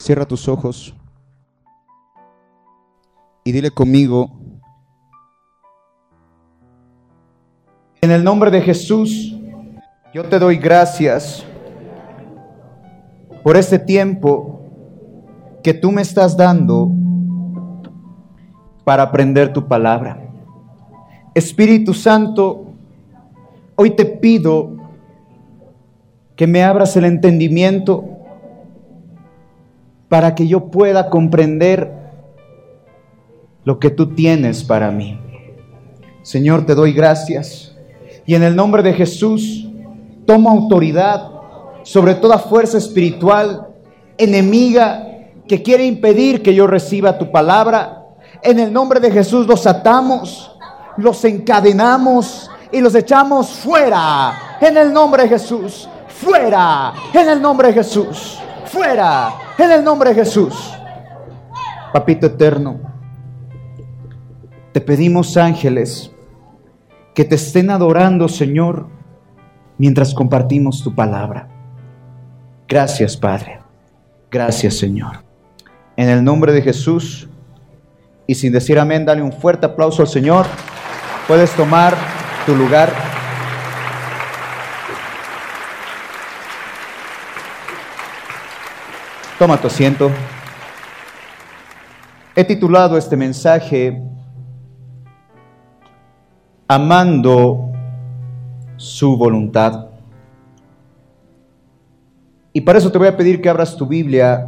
Cierra tus ojos y dile conmigo, en el nombre de Jesús, yo te doy gracias por este tiempo que tú me estás dando para aprender tu palabra. Espíritu Santo, hoy te pido que me abras el entendimiento para que yo pueda comprender lo que tú tienes para mí. Señor, te doy gracias. Y en el nombre de Jesús, tomo autoridad sobre toda fuerza espiritual enemiga que quiere impedir que yo reciba tu palabra. En el nombre de Jesús los atamos, los encadenamos y los echamos fuera. En el nombre de Jesús, fuera. En el nombre de Jesús, fuera. En el nombre de Jesús. Papito eterno, te pedimos ángeles que te estén adorando, Señor, mientras compartimos tu palabra. Gracias, Padre. Gracias, Señor. En el nombre de Jesús, y sin decir amén, dale un fuerte aplauso al Señor. Puedes tomar tu lugar. Toma tu asiento. He titulado este mensaje Amando su voluntad. Y para eso te voy a pedir que abras tu Biblia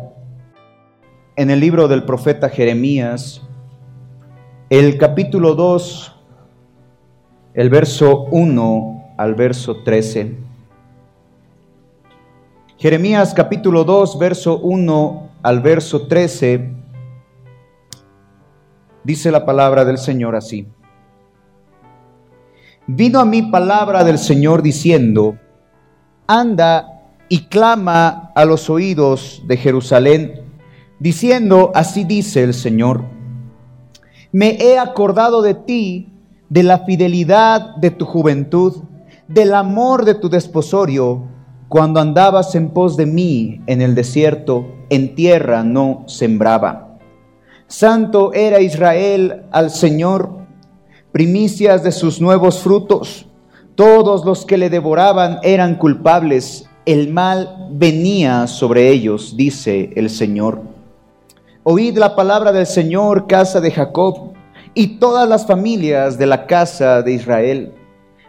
en el libro del profeta Jeremías, el capítulo 2, el verso 1 al verso 13. Jeremías capítulo 2, verso 1 al verso 13, dice la palabra del Señor así. Vino a mí palabra del Señor diciendo, anda y clama a los oídos de Jerusalén, diciendo, así dice el Señor, me he acordado de ti, de la fidelidad de tu juventud, del amor de tu desposorio, cuando andabas en pos de mí en el desierto, en tierra no sembraba. Santo era Israel al Señor, primicias de sus nuevos frutos. Todos los que le devoraban eran culpables el mal venía sobre ellos, dice el Señor. Oíd la palabra del Señor, casa de Jacob, y todas las familias de la casa de Israel.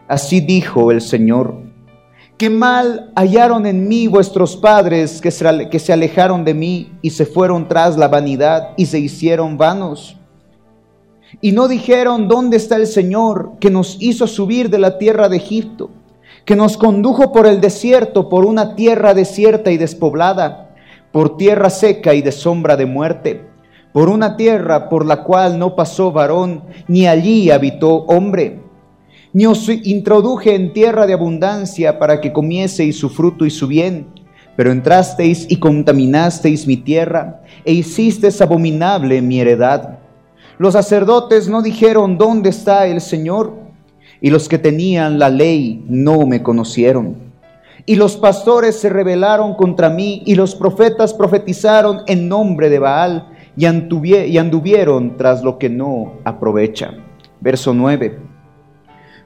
Así dijo el Señor. Qué mal hallaron en mí vuestros padres que se, alejaron de mí y se fueron tras la vanidad y se hicieron vanos. Y no dijeron, ¿dónde está el Señor que nos hizo subir de la tierra de Egipto? que nos condujo por el desierto, por una tierra desierta y despoblada, por tierra seca y de sombra de muerte, por una tierra por la cual no pasó varón, ni allí habitó hombre. Ni os introduje en tierra de abundancia para que comieseis su fruto y su bien, pero entrasteis y contaminasteis mi tierra, e hicisteis abominable mi heredad. Los sacerdotes no dijeron, ¿dónde está el Señor? y los que tenían la ley no me conocieron. Y los pastores se rebelaron contra mí, y los profetas profetizaron en nombre de Baal, y, anduvieron tras lo que no aprovecha. Verso 9.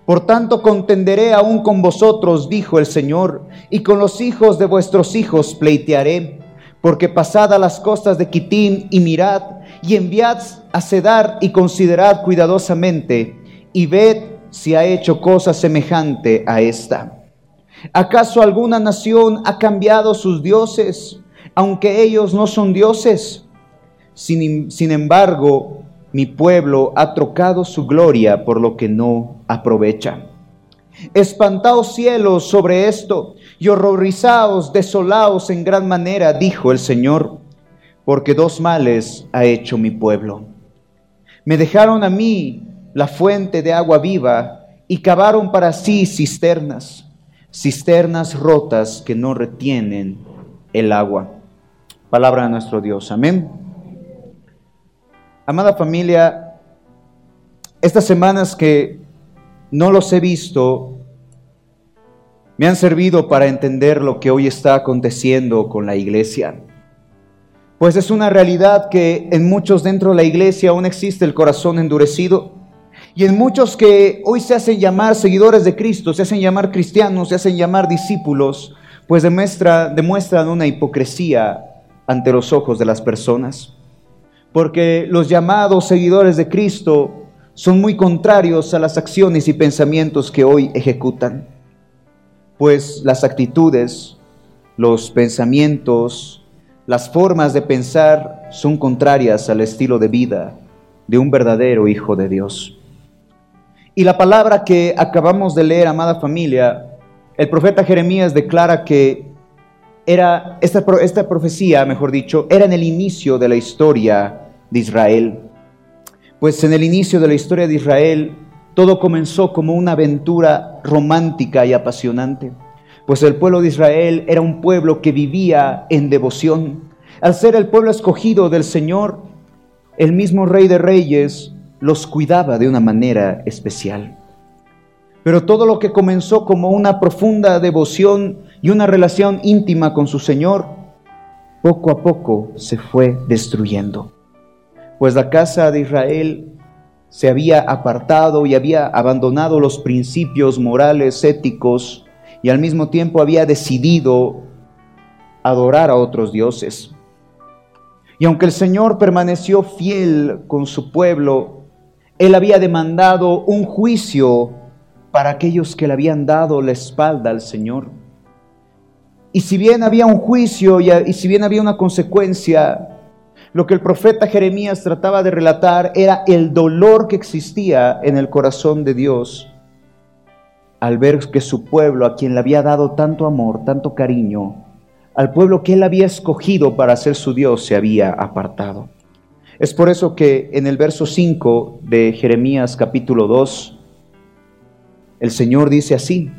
Por tanto contenderé aún con vosotros, dijo el Señor, y con los hijos de vuestros hijos pleitearé, porque pasad las costas de Quitín y mirad, y enviad a Cedar y considerad cuidadosamente, y ved si ha hecho cosa semejante a esta? ¿Acaso alguna nación ha cambiado sus dioses, aunque ellos no son dioses? Sin, sin, embargo, mi pueblo ha trocado su gloria por lo que no aprovecha. Espantaos cielos sobre esto y horrorizaos, desolaos en gran manera, dijo el Señor, porque dos males ha hecho mi pueblo. Me dejaron a mí la fuente de agua viva y cavaron para sí cisternas, cisternas rotas que no retienen el agua. Palabra de nuestro Dios. Amén. Amada familia, estas semanas que no los he visto me han servido para entender lo que hoy está aconteciendo con la iglesia. Pues es una realidad que en muchos dentro de la iglesia aún existe el corazón endurecido. Y en muchos que hoy se hacen llamar seguidores de Cristo, se hacen llamar cristianos, se hacen llamar discípulos, pues demuestra, demuestran una hipocresía ante los ojos de las personas. Porque los llamados seguidores de Cristo son muy contrarios a las acciones y pensamientos que hoy ejecutan. Pues las actitudes, los pensamientos, las formas de pensar son contrarias al estilo de vida de un verdadero Hijo de Dios. Y la palabra que acabamos de leer, amada familia, el profeta Jeremías declara que era esta, esta profecía, mejor dicho, era en el inicio de la historia de Israel. Pues en el inicio de la historia de Israel todo comenzó como una aventura romántica y apasionante pues el pueblo de Israel era un pueblo que vivía en devoción. Al ser el pueblo escogido del Señor, el mismo Rey de Reyes los cuidaba de una manera especial. Pero todo lo que comenzó como una profunda devoción y una relación íntima con su Señor, poco a poco se fue destruyendo. Pues la casa de Israel se había apartado y había abandonado los principios morales, éticos, y al mismo tiempo había decidido adorar a otros dioses. Y aunque el Señor permaneció fiel con su pueblo, Él había demandado un juicio para aquellos que le habían dado la espalda al Señor. Y si bien había un juicio y, si bien había una consecuencia, lo que el profeta Jeremías trataba de relatar era el dolor que existía en el corazón de Dios al ver que su pueblo, a quien le había dado tanto amor, tanto cariño, al pueblo que él había escogido para ser su Dios, se había apartado. Es por eso que en el verso 5 de Jeremías capítulo 2, el Señor dice así,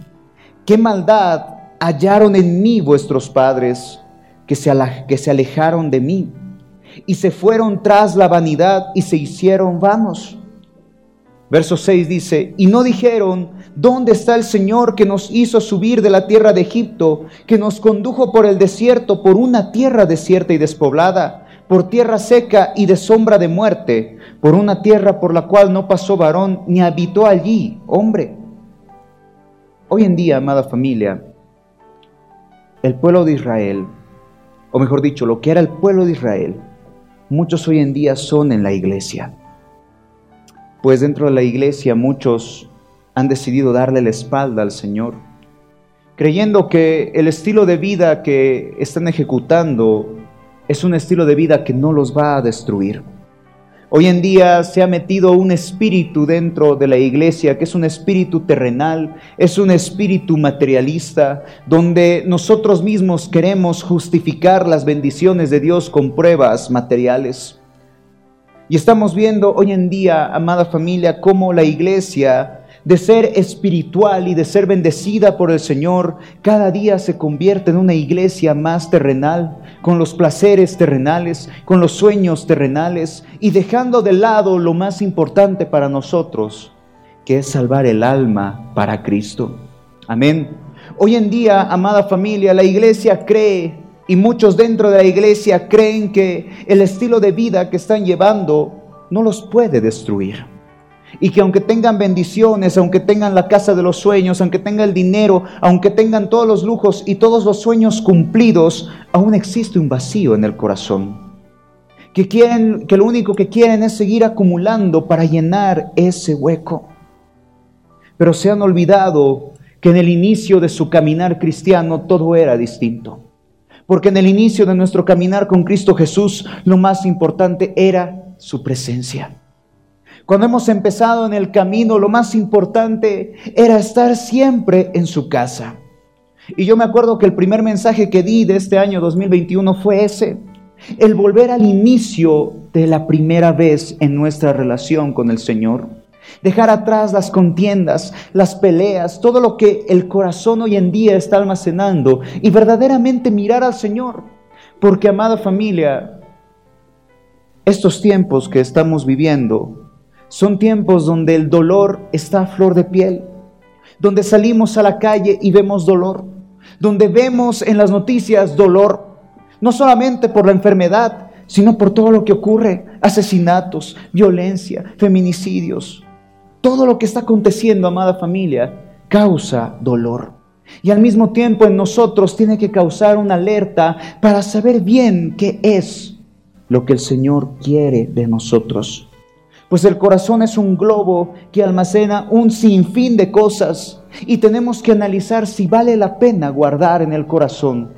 ¿qué maldad hallaron en mí vuestros padres que se, que se alejaron de mí y se fueron tras la vanidad y se hicieron vanos? Verso 6 dice, y no dijeron, ¿dónde está el Señor que nos hizo subir de la tierra de Egipto, que nos condujo por el desierto, por una tierra desierta y despoblada, por tierra seca y de sombra de muerte, por una tierra por la cual no pasó varón ni habitó allí hombre? Hoy en día, amada familia, el pueblo de Israel, o mejor dicho, lo que era el pueblo de Israel, muchos hoy en día son en la iglesia pues dentro de la iglesia muchos han decidido darle la espalda al Señor, creyendo que el estilo de vida que están ejecutando es un estilo de vida que no los va a destruir. Hoy en día se ha metido un espíritu dentro de la iglesia que es un espíritu terrenal, es un espíritu materialista, donde nosotros mismos queremos justificar las bendiciones de Dios con pruebas materiales. Y estamos viendo hoy en día, amada familia, cómo la iglesia, de ser espiritual y de ser bendecida por el Señor, cada día se convierte en una iglesia más terrenal, con los placeres terrenales, con los sueños terrenales y dejando de lado lo más importante para nosotros, que es salvar el alma para Cristo. Amén. Hoy en día, amada familia, la iglesia cree y muchos dentro de la iglesia creen que el estilo de vida que están llevando no los puede destruir. Y que aunque tengan bendiciones, aunque tengan la casa de los sueños, aunque tengan el dinero, aunque tengan todos los lujos y todos los sueños cumplidos, aún existe un vacío en el corazón. Que quieren, que lo único que quieren es seguir acumulando para llenar ese hueco. Pero se han olvidado que en el inicio de su caminar cristiano todo era distinto. Porque en el inicio de nuestro caminar con Cristo Jesús, lo más importante era su presencia. Cuando hemos empezado en el camino, lo más importante era estar siempre en su casa. Y yo me acuerdo que el primer mensaje que di de este año 2021 fue ese, el volver al inicio de la primera vez en nuestra relación con el Señor. Dejar atrás las contiendas, las peleas, todo lo que el corazón hoy en día está almacenando y verdaderamente mirar al Señor. Porque, amada familia, estos tiempos que estamos viviendo son tiempos donde el dolor está a flor de piel, donde salimos a la calle y vemos dolor, donde vemos en las noticias dolor, no solamente por la enfermedad, sino por todo lo que ocurre, asesinatos, violencia, feminicidios. Todo lo que está aconteciendo, amada familia, causa dolor. Y al mismo tiempo en nosotros tiene que causar una alerta para saber bien qué es lo que el Señor quiere de nosotros. Pues el corazón es un globo que almacena un sinfín de cosas y tenemos que analizar si vale la pena guardar en el corazón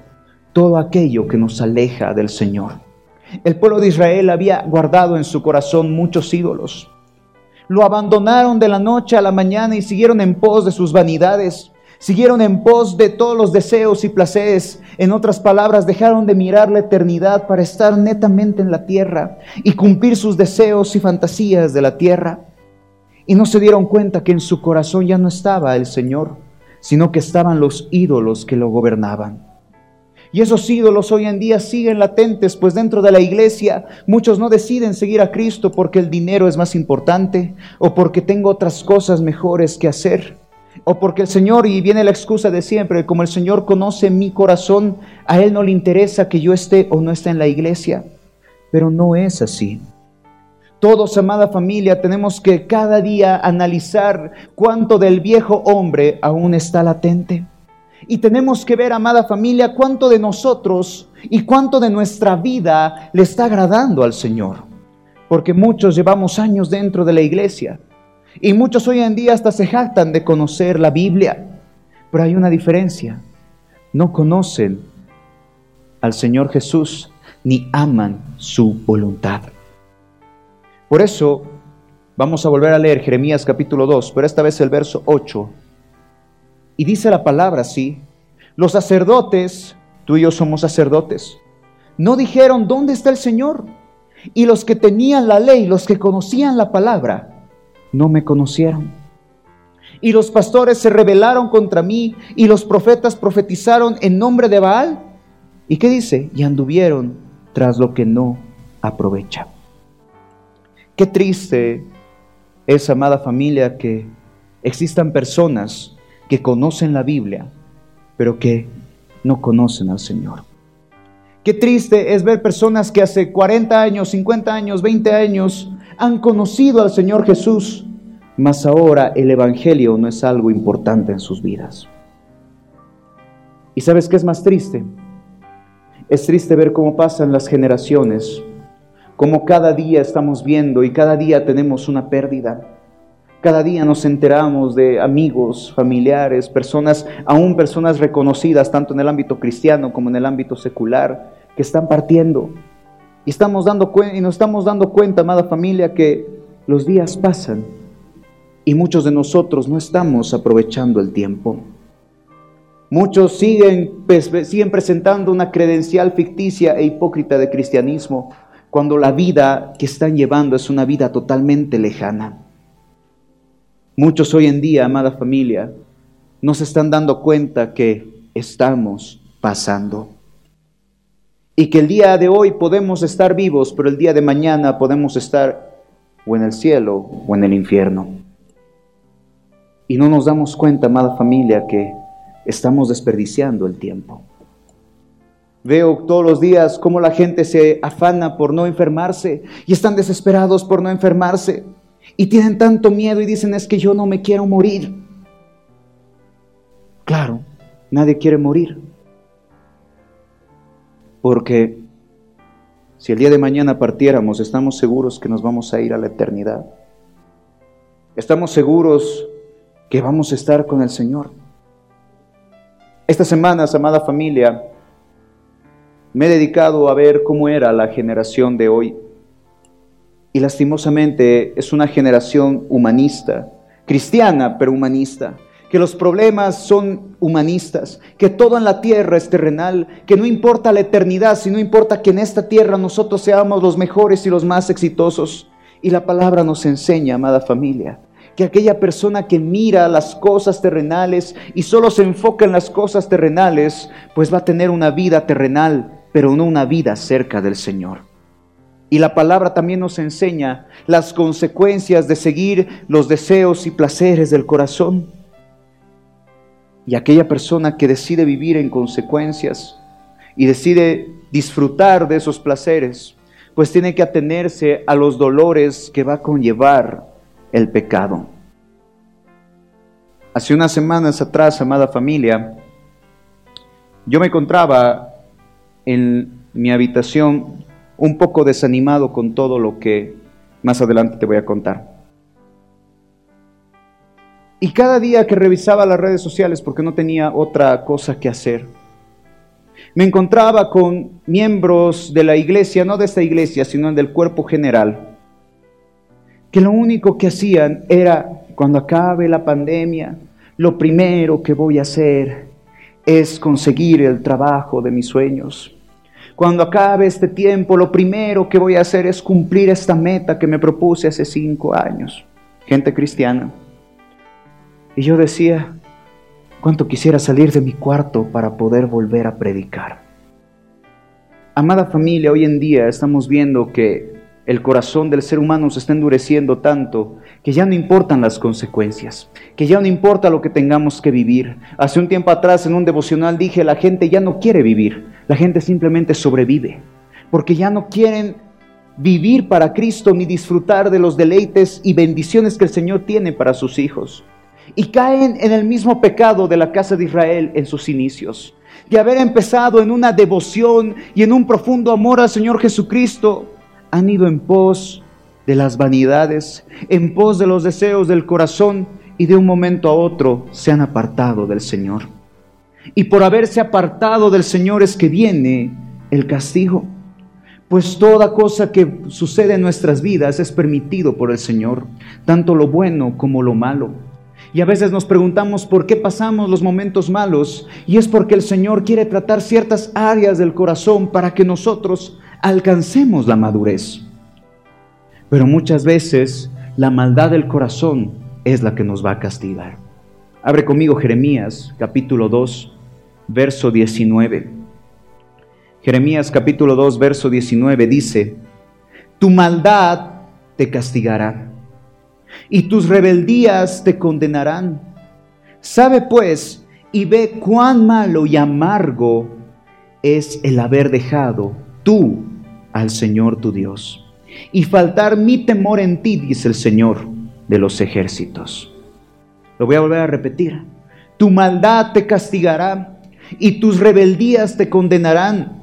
todo aquello que nos aleja del Señor. El pueblo de Israel había guardado en su corazón muchos ídolos. Lo abandonaron de la noche a la mañana y siguieron en pos de sus vanidades siguieron en pos de todos los deseos y placeres. En otras palabras, dejaron de mirar la eternidad para estar netamente en la tierra y cumplir sus deseos y fantasías de la tierra. Y no se dieron cuenta que en su corazón ya no estaba el Señor, sino que estaban los ídolos que lo gobernaban. Y esos ídolos hoy en día siguen latentes, pues dentro de la iglesia muchos no deciden seguir a Cristo porque el dinero es más importante o porque tengo otras cosas mejores que hacer. O porque el Señor, y viene la excusa de siempre, como el Señor conoce mi corazón, a Él no le interesa que yo esté o no esté en la iglesia. Pero no es así. Todos, amada familia, tenemos que cada día analizar cuánto del viejo hombre aún está latente. Y tenemos que ver, amada familia, cuánto de nosotros y cuánto de nuestra vida le está agradando al Señor. Porque muchos llevamos años dentro de la iglesia, y muchos hoy en día hasta se jactan de conocer la Biblia. Pero hay una diferencia. No conocen al Señor Jesús ni aman su voluntad. Por eso vamos a volver a leer Jeremías capítulo 2, pero esta vez el verso 8. Y dice la palabra así, los sacerdotes, tú y yo somos sacerdotes, no dijeron, ¿dónde está el Señor? Y los que tenían la ley, los que conocían la palabra, no me conocieron. Y los pastores se rebelaron contra mí y los profetas profetizaron en nombre de Baal. ¿Y qué dice? Y anduvieron tras lo que no aprovecha. Qué triste es, amada familia, que existan personas que conocen la Biblia, pero que no conocen al Señor. Qué triste es ver personas que hace 40 años, 50 años, 20 años han conocido al Señor Jesús, mas ahora el Evangelio no es algo importante en sus vidas. ¿Y sabes qué es más triste? Es triste ver cómo pasan las generaciones, cómo cada día estamos viendo y cada día tenemos una pérdida. Cada día nos enteramos de amigos, familiares, personas, aún personas reconocidas tanto en el ámbito cristiano como en el ámbito secular, que están partiendo y, estamos dando y nos estamos dando cuenta, amada familia, que los días pasan y muchos de nosotros no estamos aprovechando el tiempo. Muchos siguen, siguen presentando una credencial ficticia e hipócrita de cristianismo cuando la vida que están llevando es una vida totalmente lejana. Muchos hoy en día, amada familia, no se están dando cuenta que estamos pasando y que el día de hoy podemos estar vivos, pero el día de mañana podemos estar o en el cielo o en el infierno. Y no nos damos cuenta, amada familia, que estamos desperdiciando el tiempo. Veo todos los días cómo la gente se afana por no enfermarse y están desesperados por no enfermarse y tienen tanto miedo y dicen es que yo no me quiero morir. Claro, nadie quiere morir. Porque si el día de mañana partiéramos, estamos seguros que nos vamos a ir a la eternidad. Estamos seguros que vamos a estar con el Señor. Estas semanas, amada familia, me he dedicado a ver cómo era la generación de hoy. Y lastimosamente es una generación humanista, cristiana, pero humanista que los problemas son humanistas, que todo en la tierra es terrenal, que no importa la eternidad, sino importa que en esta tierra nosotros seamos los mejores y los más exitosos. Y la palabra nos enseña, amada familia, que aquella persona que mira las cosas terrenales y solo se enfoca en las cosas terrenales, pues va a tener una vida terrenal, pero no una vida cerca del Señor. Y la palabra también nos enseña las consecuencias de seguir los deseos y placeres del corazón. Y aquella persona que decide vivir en consecuencias y decide disfrutar de esos placeres, pues tiene que atenerse a los dolores que va a conllevar el pecado. Hace unas semanas atrás, amada familia, yo me encontraba en mi habitación un poco desanimado con todo lo que más adelante te voy a contar. Y cada día que revisaba las redes sociales, porque no tenía otra cosa que hacer, me encontraba con miembros de la iglesia, no de esta iglesia, sino del cuerpo general, que lo único que hacían era, cuando acabe la pandemia, lo primero que voy a hacer es conseguir el trabajo de mis sueños. Cuando acabe este tiempo, lo primero que voy a hacer es cumplir esta meta que me propuse hace cinco años. Gente cristiana. Y yo decía, cuánto quisiera salir de mi cuarto para poder volver a predicar. Amada familia, hoy en día estamos viendo que el corazón del ser humano se está endureciendo tanto que ya no importan las consecuencias, que ya no importa lo que tengamos que vivir. Hace un tiempo atrás en un devocional dije, la gente ya no quiere vivir, la gente simplemente sobrevive, porque ya no quieren vivir para Cristo ni disfrutar de los deleites y bendiciones que el Señor tiene para sus hijos y caen en el mismo pecado de la casa de Israel en sus inicios. De haber empezado en una devoción y en un profundo amor al Señor Jesucristo, han ido en pos de las vanidades, en pos de los deseos del corazón y de un momento a otro se han apartado del Señor. Y por haberse apartado del Señor es que viene el castigo. Pues toda cosa que sucede en nuestras vidas es permitido por el Señor, tanto lo bueno como lo malo. Y a veces nos preguntamos por qué pasamos los momentos malos y es porque el Señor quiere tratar ciertas áreas del corazón para que nosotros alcancemos la madurez. Pero muchas veces la maldad del corazón es la que nos va a castigar. Abre conmigo Jeremías capítulo 2, verso 19. Jeremías capítulo 2, verso 19 dice, Tu maldad te castigará y tus rebeldías te condenarán. Sabe pues y ve cuán malo y amargo es el haber dejado tú al Señor tu Dios y faltar mi temor en ti, dice el Señor de los ejércitos. Lo voy a volver a repetir. Tu maldad te castigará y tus rebeldías te condenarán.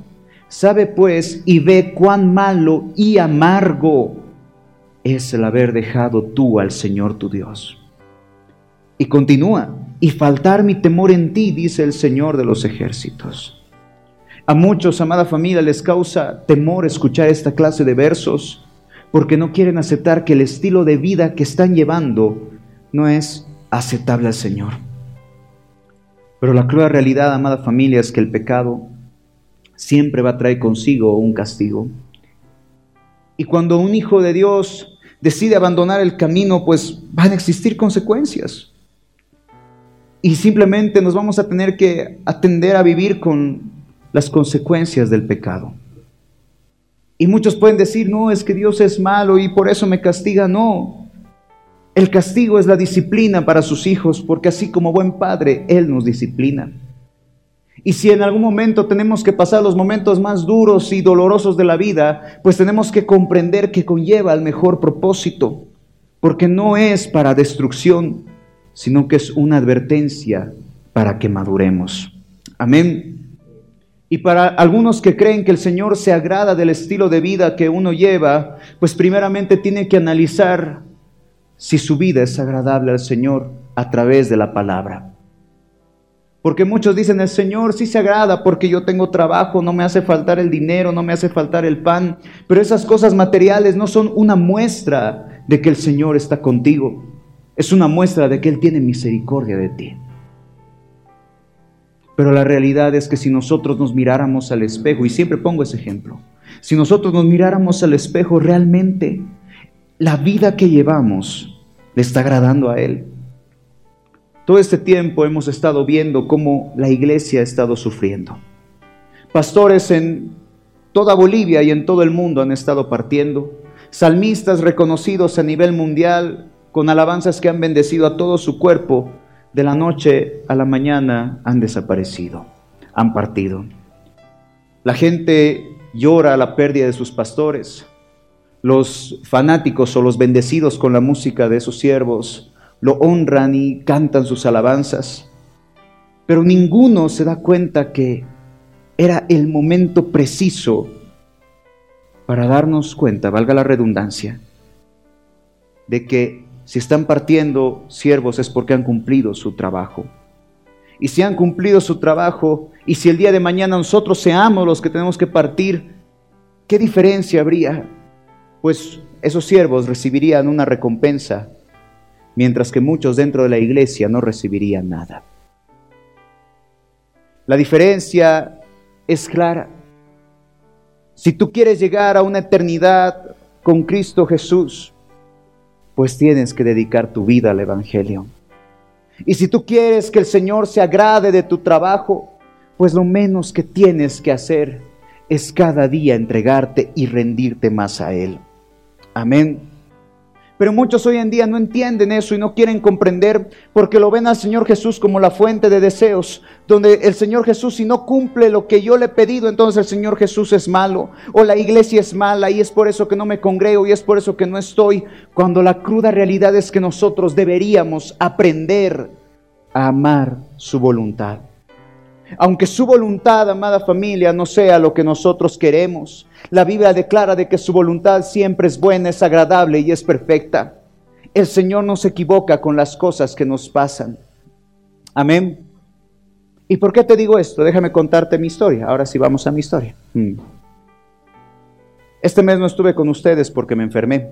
Sabe pues y ve cuán malo y amargo es el haber dejado tú al Señor tu Dios. Y continúa, y faltar mi temor en ti, dice el Señor de los ejércitos. A muchos, amada familia, les causa temor escuchar esta clase de versos porque no quieren aceptar que el estilo de vida que están llevando no es aceptable al Señor. Pero la cruel realidad, amada familia, es que el pecado siempre va a traer consigo un castigo. Y cuando un hijo de Dios decide abandonar el camino, pues van a existir consecuencias. Y simplemente nos vamos a tener que atender a vivir con las consecuencias del pecado. Y muchos pueden decir, no, es que Dios es malo y por eso me castiga. No, el castigo es la disciplina para sus hijos, porque así como buen padre, Él nos disciplina. Y si en algún momento tenemos que pasar los momentos más duros y dolorosos de la vida, pues tenemos que comprender que conlleva el mejor propósito, porque no es para destrucción, sino que es una advertencia para que maduremos. Amén. Y para algunos que creen que el Señor se agrada del estilo de vida que uno lleva, pues primeramente tiene que analizar si su vida es agradable al Señor a través de la palabra. Porque muchos dicen, el Señor sí se agrada porque yo tengo trabajo, no me hace faltar el dinero, no me hace faltar el pan. Pero esas cosas materiales no son una muestra de que el Señor está contigo. Es una muestra de que Él tiene misericordia de ti. Pero la realidad es que si nosotros nos miráramos al espejo, y siempre pongo ese ejemplo, si nosotros nos miráramos al espejo realmente, la vida que llevamos le está agradando a Él. Todo este tiempo hemos estado viendo cómo la iglesia ha estado sufriendo. Pastores en toda Bolivia y en todo el mundo han estado partiendo. Salmistas reconocidos a nivel mundial con alabanzas que han bendecido a todo su cuerpo, de la noche a la mañana han desaparecido, han partido. La gente llora la pérdida de sus pastores. Los fanáticos o los bendecidos con la música de esos siervos lo honran y cantan sus alabanzas. Pero ninguno se da cuenta que era el momento preciso para darnos cuenta, valga la redundancia, de que si están partiendo siervos es porque han cumplido su trabajo. Y si han cumplido su trabajo, y si el día de mañana nosotros seamos los que tenemos que partir, ¿qué diferencia habría? Pues esos siervos recibirían una recompensa, mientras que muchos dentro de la iglesia no recibirían nada. La diferencia es clara. Si tú quieres llegar a una eternidad con Cristo Jesús, pues tienes que dedicar tu vida al Evangelio. Y si tú quieres que el Señor se agrade de tu trabajo, pues lo menos que tienes que hacer es cada día entregarte y rendirte más a Él. Amén. Pero muchos hoy en día no entienden eso y no quieren comprender porque lo ven al Señor Jesús como la fuente de deseos, donde el Señor Jesús si no cumple lo que yo le he pedido, entonces el Señor Jesús es malo o la iglesia es mala y es por eso que no me congrego y es por eso que no estoy, cuando la cruda realidad es que nosotros deberíamos aprender a amar su voluntad. Aunque su voluntad, amada familia, no sea lo que nosotros queremos, la Biblia declara de que su voluntad siempre es buena, es agradable y es perfecta. El Señor no se equivoca con las cosas que nos pasan. Amén. ¿Y por qué te digo esto? Déjame contarte mi historia. Ahora sí vamos a mi historia. Hmm. Este mes no estuve con ustedes porque me enfermé.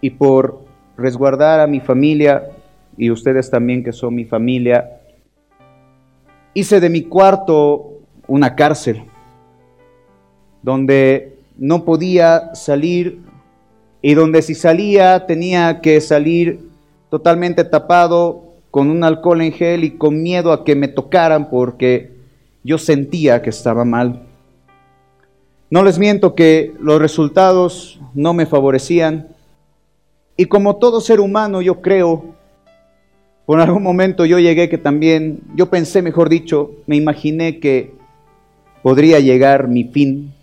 Y por resguardar a mi familia y ustedes también que son mi familia, hice de mi cuarto una cárcel donde no podía salir y donde si salía tenía que salir totalmente tapado con un alcohol en gel y con miedo a que me tocaran porque yo sentía que estaba mal. No les miento que los resultados no me favorecían y como todo ser humano yo creo por algún momento yo llegué que también, yo pensé, mejor dicho, me imaginé que podría llegar mi fin,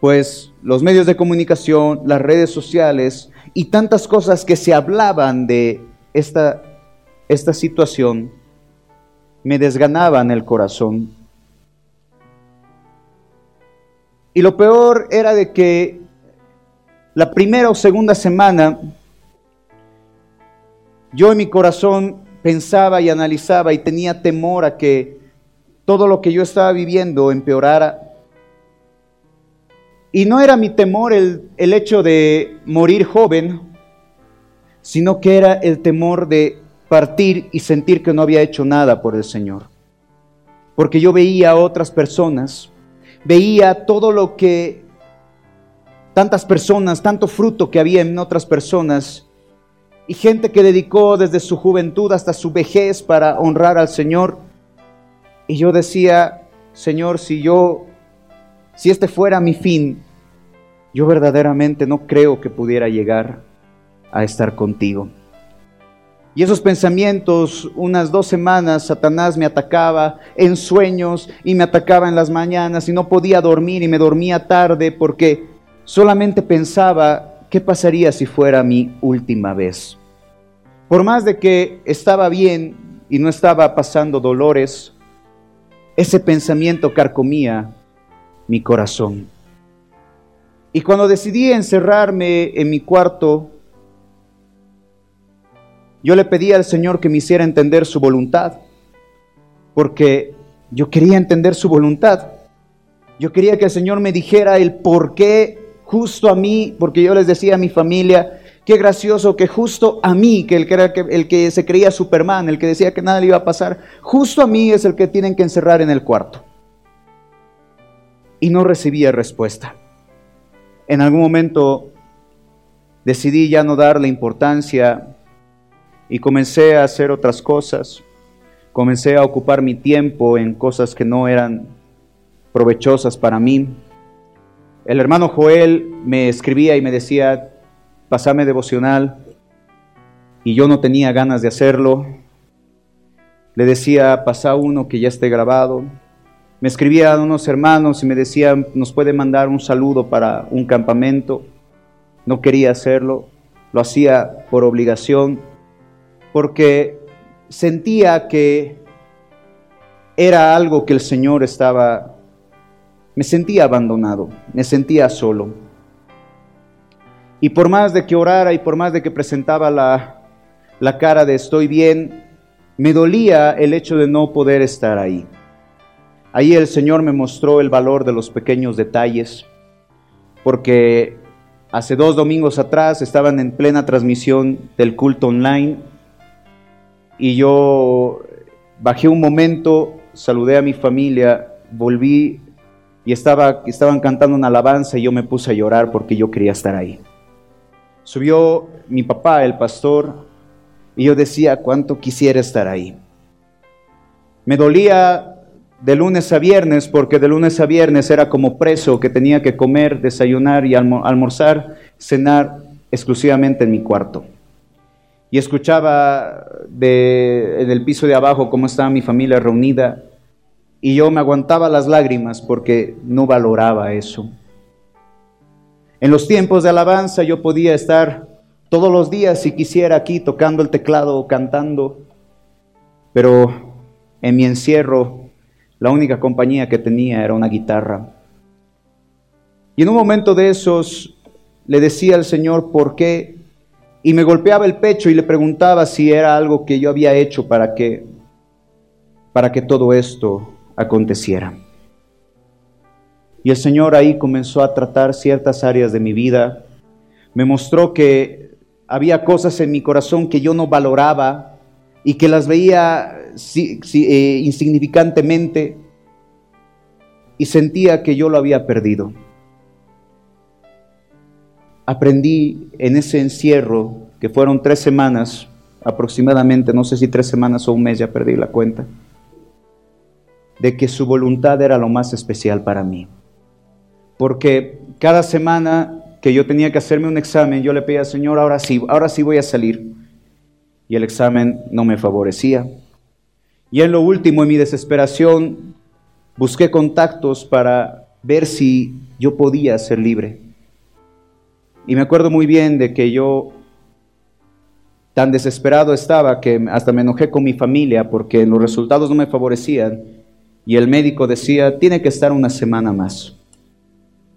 pues los medios de comunicación, las redes sociales y tantas cosas que se hablaban de esta, esta situación me desganaban el corazón. Y lo peor era de que la primera o segunda semana yo en mi corazón pensaba y analizaba y tenía temor a que todo lo que yo estaba viviendo empeorara. Y no era mi temor el, el hecho de morir joven, sino que era el temor de partir y sentir que no había hecho nada por el Señor. Porque yo veía a otras personas, veía todo lo que tantas personas, tanto fruto que había en otras personas, y gente que dedicó desde su juventud hasta su vejez para honrar al Señor. Y yo decía, Señor, si yo, si este fuera mi fin, yo verdaderamente no creo que pudiera llegar a estar contigo. Y esos pensamientos, unas dos semanas, Satanás me atacaba en sueños y me atacaba en las mañanas y no podía dormir y me dormía tarde porque solamente pensaba ¿qué pasaría si fuera mi última vez? Por más de que estaba bien y no estaba pasando dolores, ese pensamiento carcomía mi corazón. Y cuando decidí encerrarme en mi cuarto, yo le pedí al Señor que me hiciera entender su voluntad, porque yo quería entender su voluntad. Yo quería que el Señor me dijera el por qué justo a mí, porque yo les decía a mi familia, qué gracioso que justo a mí, que el que, era, el que se creía Superman, el que decía que nada le iba a pasar, justo a mí es el que tienen que encerrar en el cuarto. Y no recibía respuesta. En algún momento decidí ya no darle importancia y comencé a hacer otras cosas. Comencé a ocupar mi tiempo en cosas que no eran provechosas para mí el hermano Joel me escribía y me decía, pasame devocional, y yo no tenía ganas de hacerlo. Le decía, pasa uno que ya esté grabado, Me escribían unos hermanos y me decían, nos puede mandar un saludo para un campamento. No quería hacerlo, lo hacía por obligación, porque sentía que era algo que el Señor estaba, me sentía abandonado, me sentía solo. Y por más de que orara y por más de que presentaba la, la cara de estoy bien, me dolía el hecho de no poder estar ahí. Ahí el Señor me mostró el valor de los pequeños detalles, porque hace dos domingos atrás estaban en plena transmisión del culto online y yo bajé un momento, saludé a mi familia, volví y estaba, estaban cantando una alabanza y yo me puse a llorar porque yo quería estar ahí. Subió mi papá, el pastor, y yo decía cuánto quisiera estar ahí. Me dolía de lunes a viernes, porque de lunes a viernes era como preso que tenía que comer, desayunar y almorzar, cenar exclusivamente en mi cuarto. Y escuchaba de, en el piso de abajo cómo estaba mi familia reunida y yo me aguantaba las lágrimas porque no valoraba eso. En los tiempos de alabanza yo podía estar todos los días si quisiera aquí tocando el teclado o cantando, pero en mi encierro la única compañía que tenía era una guitarra. Y en un momento de esos le decía al Señor por qué y me golpeaba el pecho y le preguntaba si era algo que yo había hecho para que para que todo esto aconteciera. Y el Señor ahí comenzó a tratar ciertas áreas de mi vida. Me mostró que había cosas en mi corazón que yo no valoraba y que las veía eh, insignificantemente y sentía que yo lo había perdido. Aprendí en ese encierro, que fueron tres semanas aproximadamente, no sé si tres semanas o un mes, ya perdí la cuenta, de que su voluntad era lo más especial para mí. Porque cada semana que yo tenía que hacerme un examen, yo le pedía Señor, ahora sí, ahora sí voy a salir. Y el examen no me favorecía. Y en lo último, en mi desesperación, busqué contactos para ver si yo podía ser libre. Y me acuerdo muy bien de que yo tan desesperado estaba que hasta me enojé con mi familia porque los resultados no me favorecían y el médico decía, tiene que estar una semana más,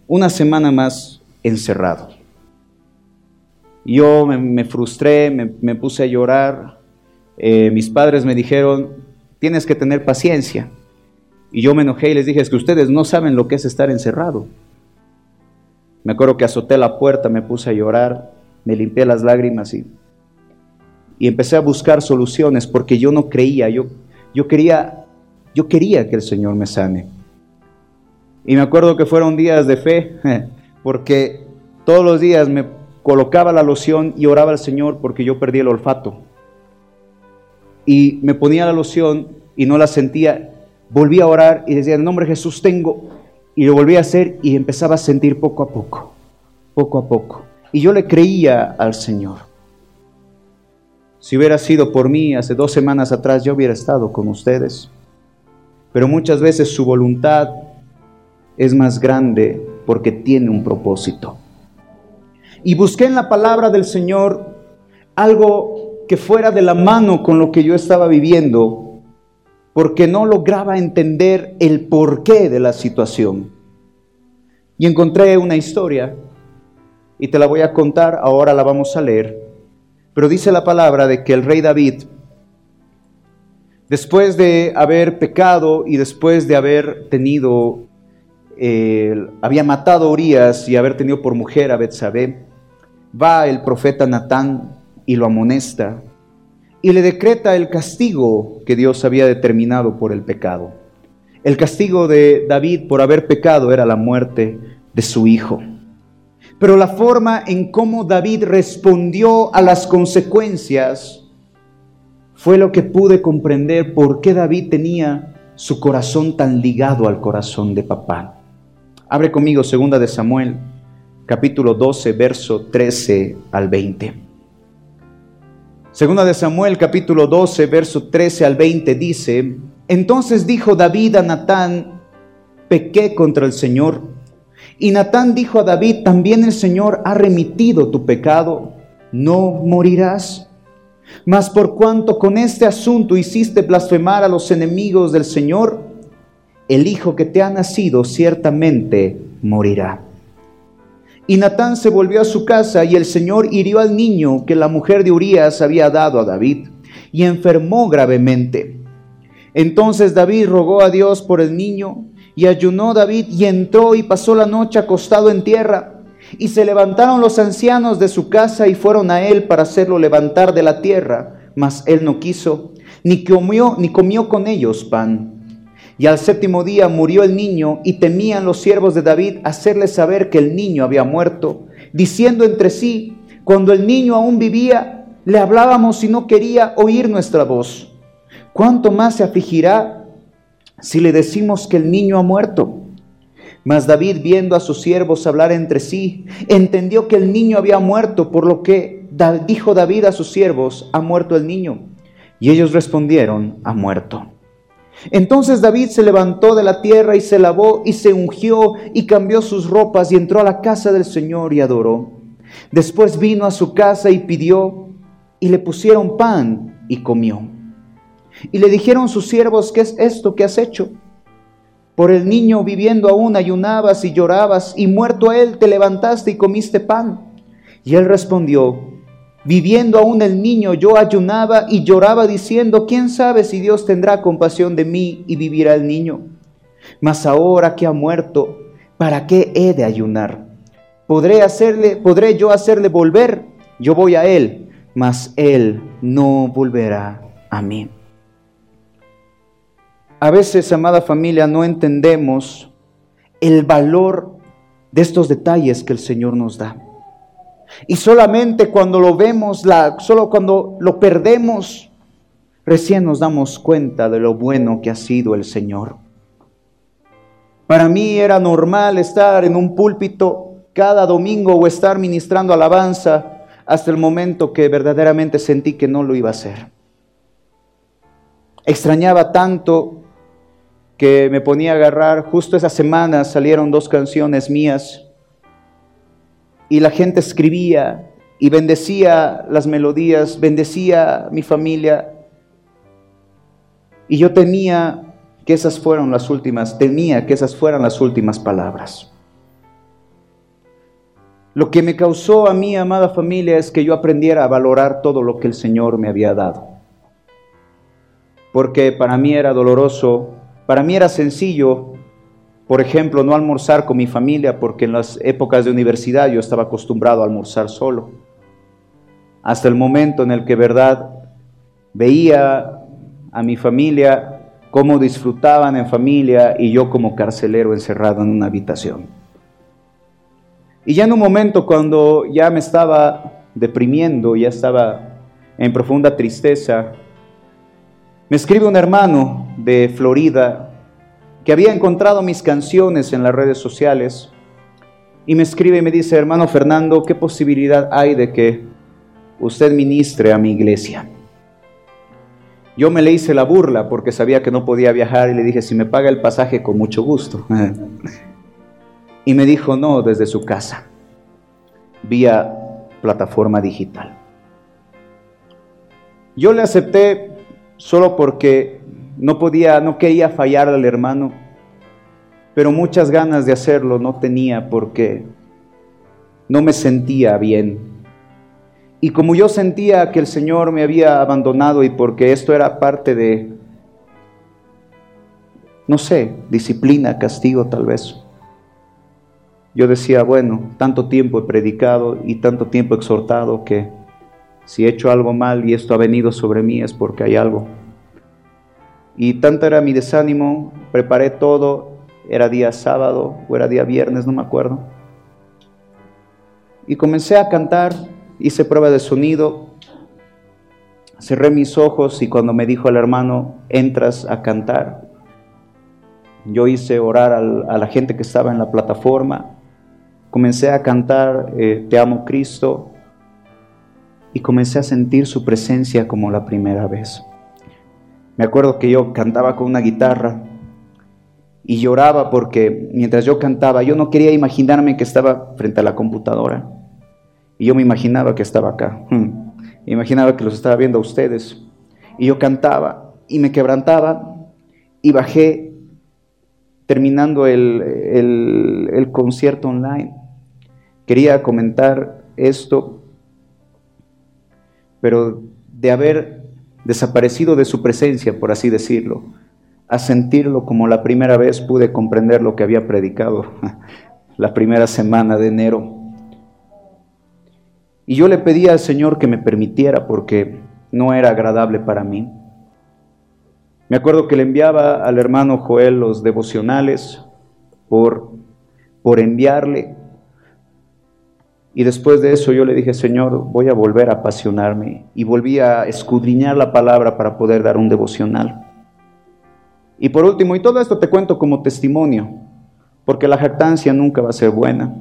una semana más encerrado. Yo me, frustré, me, puse a llorar, eh, mis padres me dijeron, tienes que tener paciencia. Y yo me enojé y les dije, es que ustedes no saben lo que es estar encerrado. Me acuerdo que azoté la puerta, me puse a llorar, me limpié las lágrimas y, y empecé a buscar soluciones porque yo no creía, yo, yo, quería, yo quería que el Señor me sane. Y me acuerdo que fueron días de fe, porque todos los días me colocaba la loción y oraba al Señor porque yo perdí el olfato y me ponía la loción y no la sentía, volví a orar y decía, en nombre de Jesús tengo, y lo volví a hacer y empezaba a sentir poco a poco, poco a poco. Y yo le creía al Señor. Si hubiera sido por mí hace dos semanas atrás, yo hubiera estado con ustedes. Pero muchas veces su voluntad es más grande porque tiene un propósito. Y busqué en la palabra del Señor algo que fuera de la mano con lo que yo estaba viviendo, porque no lograba entender el porqué de la situación. Y encontré una historia, y te la voy a contar, ahora la vamos a leer, pero dice la palabra de que el rey David, después de haber pecado y después de haber tenido, eh, había matado a Urias y haber tenido por mujer a Betsabé, va el profeta Natán y lo amonesta y le decreta el castigo que Dios había determinado por el pecado. El castigo de David por haber pecado era la muerte de su hijo. Pero la forma en cómo David respondió a las consecuencias fue lo que pude comprender por qué David tenía su corazón tan ligado al corazón de papá. Abre conmigo segunda de Samuel, capítulo 12, verso 13 al 20. Segunda de Samuel capítulo 12, verso 13 al 20 dice, entonces dijo David a Natán, pequé contra el Señor. Y Natán dijo a David, también el Señor ha remitido tu pecado, no morirás. Mas por cuanto con este asunto hiciste blasfemar a los enemigos del Señor, el hijo que te ha nacido ciertamente morirá. Y Natán se volvió a su casa y el Señor hirió al niño que la mujer de Urías había dado a David y enfermó gravemente. Entonces David rogó a Dios por el niño y ayunó David y entró y pasó la noche acostado en tierra. Y se levantaron los ancianos de su casa y fueron a él para hacerlo levantar de la tierra, mas él no quiso, ni comió, ni comió con ellos pan. Y al séptimo día murió el niño y temían los siervos de David hacerle saber que el niño había muerto, diciendo entre sí, cuando el niño aún vivía, le hablábamos y no quería oír nuestra voz. ¿Cuánto más se afligirá si le decimos que el niño ha muerto? Mas David, viendo a sus siervos hablar entre sí, entendió que el niño había muerto, por lo que dijo David a sus siervos, ha muerto el niño. Y ellos respondieron, ha muerto. Entonces David se levantó de la tierra y se lavó y se ungió y cambió sus ropas y entró a la casa del Señor y adoró. Después vino a su casa y pidió y le pusieron pan y comió. Y le dijeron sus siervos, ¿qué es esto que has hecho? Por el niño viviendo aún ayunabas y llorabas, y muerto él te levantaste y comiste pan. Y él respondió, viviendo aún el niño yo ayunaba y lloraba diciendo, ¿quién sabe si Dios tendrá compasión de mí y vivirá el niño? Mas ahora que ha muerto, ¿para qué he de ayunar? ¿Podré, hacerle, ¿Podré yo hacerle volver? Yo voy a él, mas él no volverá a mí. A veces, amada familia, no entendemos el valor de estos detalles que el Señor nos da. Y solamente cuando lo vemos, la, solo cuando lo perdemos, recién nos damos cuenta de lo bueno que ha sido el Señor. Para mí era normal estar en un púlpito cada domingo o estar ministrando alabanza hasta el momento que verdaderamente sentí que no lo iba a hacer. Extrañaba tanto que me ponía a agarrar. Justo esa semana salieron dos canciones mías y la gente escribía y bendecía las melodías, bendecía mi familia. Y yo temía que esas fueran las últimas, temía que esas fueran las últimas palabras. Lo que me causó a mi amada familia es que yo aprendiera a valorar todo lo que el Señor me había dado. Porque para mí era doloroso para mí era sencillo, por ejemplo, no almorzar con mi familia porque en las épocas de universidad yo estaba acostumbrado a almorzar solo. Hasta el momento en el que, verdad, veía a mi familia cómo disfrutaban en familia y yo como carcelero encerrado en una habitación. Y ya en un momento cuando ya me estaba deprimiendo, ya estaba en profunda tristeza, me escribe un hermano de Florida que había encontrado mis canciones en las redes sociales y me escribe y me dice, hermano Fernando, ¿qué posibilidad hay de que usted ministre a mi iglesia? Yo me le hice la burla porque sabía que no podía viajar y le dije, si me paga el pasaje, con mucho gusto. y me dijo, no, desde su casa, vía plataforma digital. Yo le acepté solo porque no podía, no quería fallar al hermano, pero muchas ganas de hacerlo no tenía porque no me sentía bien. Y como yo sentía que el Señor me había abandonado y porque esto era parte de, no sé, disciplina, castigo tal vez, yo decía, bueno, tanto tiempo he predicado y tanto tiempo he exhortado que si he hecho algo mal y esto ha venido sobre mí es porque hay algo. Y tanto era mi desánimo, preparé todo, era día sábado o era día viernes, no me acuerdo. Y comencé a cantar, hice prueba de sonido, cerré mis ojos y cuando me dijo el hermano, entras a cantar, yo hice orar a la gente que estaba en la plataforma, comencé a cantar eh, Te amo Cristo, y comencé a sentir su presencia como la primera vez. Me acuerdo que yo cantaba con una guitarra y lloraba porque mientras yo cantaba, yo no quería imaginarme que estaba frente a la computadora. Y yo me imaginaba que estaba acá. Hmm. Imaginaba que los estaba viendo a ustedes. Y yo cantaba y me quebrantaba y bajé terminando el, el concierto online. Quería comentar esto, pero de haber desaparecido de su presencia, por así decirlo, a sentirlo como la primera vez pude comprender lo que había predicado la primera semana de enero. Y yo le pedí al Señor que me permitiera porque no era agradable para mí. Me acuerdo que le enviaba al hermano Joel los devocionales por, por enviarle. Y después de eso yo le dije, Señor, voy a volver a apasionarme. Y volví a escudriñar la palabra para poder dar un devocional. Y por último, y todo esto te cuento como testimonio, porque la jactancia nunca va a ser buena.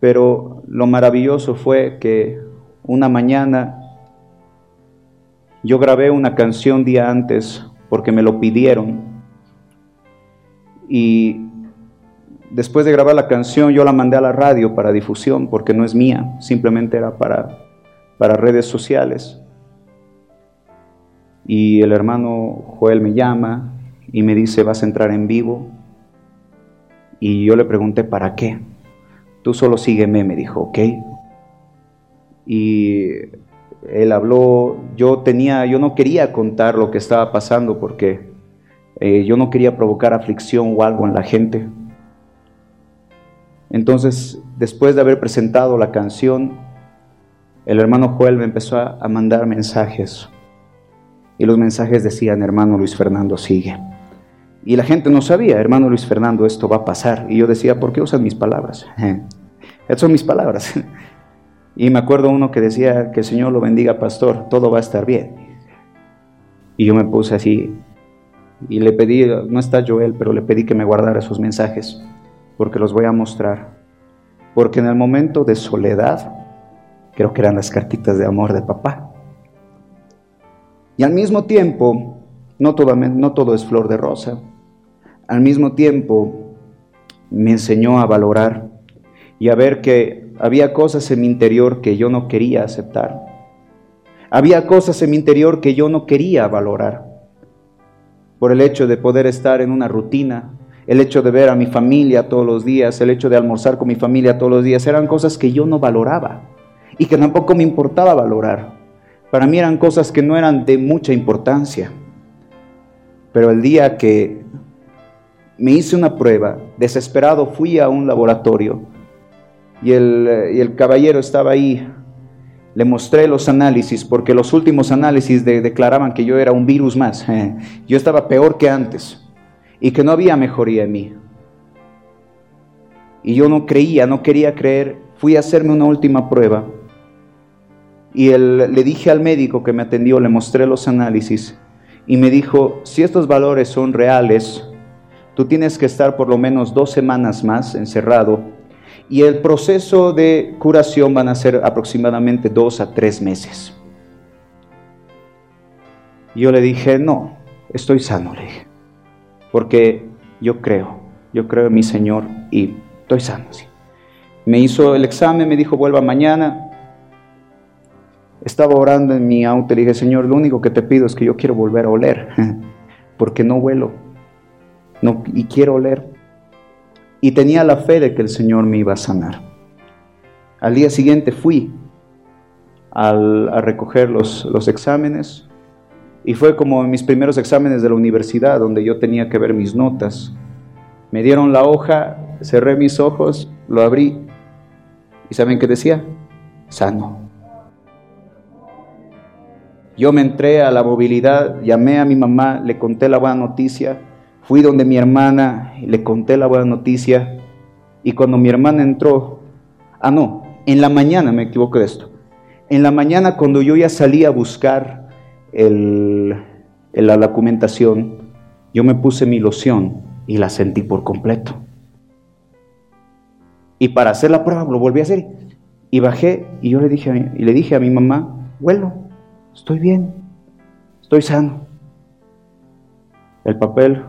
Pero lo maravilloso fue que una mañana yo grabé una canción día antes porque me lo pidieron. Y después de grabar la canción yo la mandé a la radio para difusión porque no es mía, simplemente era para, para redes sociales. Y el hermano Joel me llama y me dice, vas a entrar en vivo. Y yo le pregunté, ¿para qué? Tú solo sígueme, me dijo, ok. Y él habló, yo tenía, yo no quería contar lo que estaba pasando porque eh, yo no quería provocar aflicción o algo en la gente. Entonces, después de haber presentado la canción, el hermano Joel me empezó a mandar mensajes y los mensajes decían, hermano Luis Fernando, sigue. Y la gente no sabía, hermano Luis Fernando, esto va a pasar. Y yo decía, ¿por qué usan mis palabras? Estas son mis palabras. Y me acuerdo uno que decía, que el Señor lo bendiga, pastor, todo va a estar bien. Y yo me puse así y le pedí, no está Joel, pero le pedí que me guardara esos mensajes, porque los voy a mostrar. Porque en el momento de soledad, creo que eran las cartitas de amor de papá. Y al mismo tiempo, no todo, no todo es flor de rosa, al mismo tiempo me enseñó a valorar y a ver que había cosas en mi interior que yo no quería aceptar. Había cosas en mi interior que yo no quería valorar. Por el hecho de poder estar en una rutina, el hecho de ver a mi familia todos los días, el hecho de almorzar con mi familia todos los días, eran cosas que yo no valoraba y que tampoco me importaba valorar. Para mí eran cosas que no eran de mucha importancia. Pero el día que me hice una prueba, desesperado fui a un laboratorio y el, caballero estaba ahí. Le mostré los análisis porque los últimos análisis declaraban que yo era un virus más. yo estaba peor que antes y que no había mejoría en mí. Y yo no creía, no quería creer. Fui a hacerme una última prueba y le dije al médico que me atendió, le mostré los análisis y me dijo, si estos valores son reales, tú tienes que estar por lo menos dos semanas más encerrado y el proceso de curación van a ser aproximadamente dos a tres meses. Yo le dije, no, estoy sano, le dije, porque yo creo, yo creo en mi Señor y estoy sano. Me hizo el examen, me dijo, vuelva mañana, estaba orando en mi auto y dije, Señor, lo único que te pido es que yo quiero volver a oler, porque no huelo no, y quiero oler. Y tenía la fe de que el Señor me iba a sanar. Al día siguiente fui a recoger los exámenes y fue como en mis primeros exámenes de la universidad donde yo tenía que ver mis notas. Me dieron la hoja, cerré mis ojos, lo abrí y ¿saben qué decía? Sano. Yo me entré a la movilidad, llamé a mi mamá, le conté la buena noticia, fui donde mi hermana, le conté la buena noticia, y cuando mi hermana entró, ah no, en la mañana me equivoco de esto, en la mañana cuando yo ya salí a buscar la documentación, yo me puse mi loción y la sentí por completo. Y para hacer la prueba lo volví a hacer. Y bajé y yo le dije, y le dije a mi mamá, vuelo estoy bien, estoy sano. El papel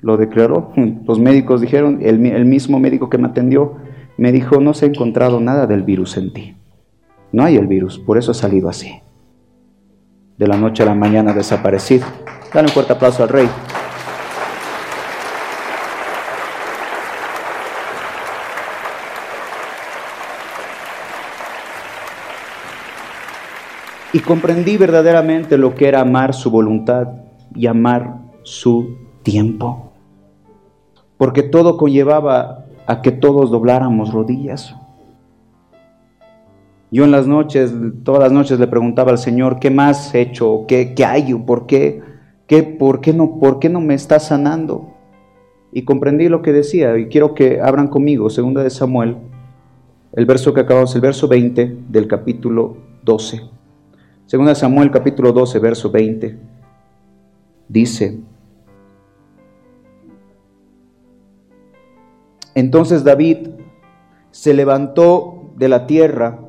lo declaró. Los médicos dijeron, el, el mismo médico que me atendió me dijo, no se ha encontrado nada del virus en ti. No hay el virus, por eso ha salido así. De la noche a la mañana desaparecido. Dale un fuerte aplauso al rey. Y comprendí verdaderamente lo que era amar su voluntad y amar su tiempo. Porque todo conllevaba a que todos dobláramos rodillas. Yo en las noches, todas las noches le preguntaba al Señor, ¿qué más he hecho? ¿Qué, qué hay? ¿Por qué? ¿Qué, por, qué no, ¿Por qué no me está sanando? Y comprendí lo que decía y quiero que abran conmigo, segunda de Samuel, el verso que acabamos, el verso 20 del capítulo 12. Segunda de Samuel capítulo 12, verso 20. Dice, entonces David se levantó de la tierra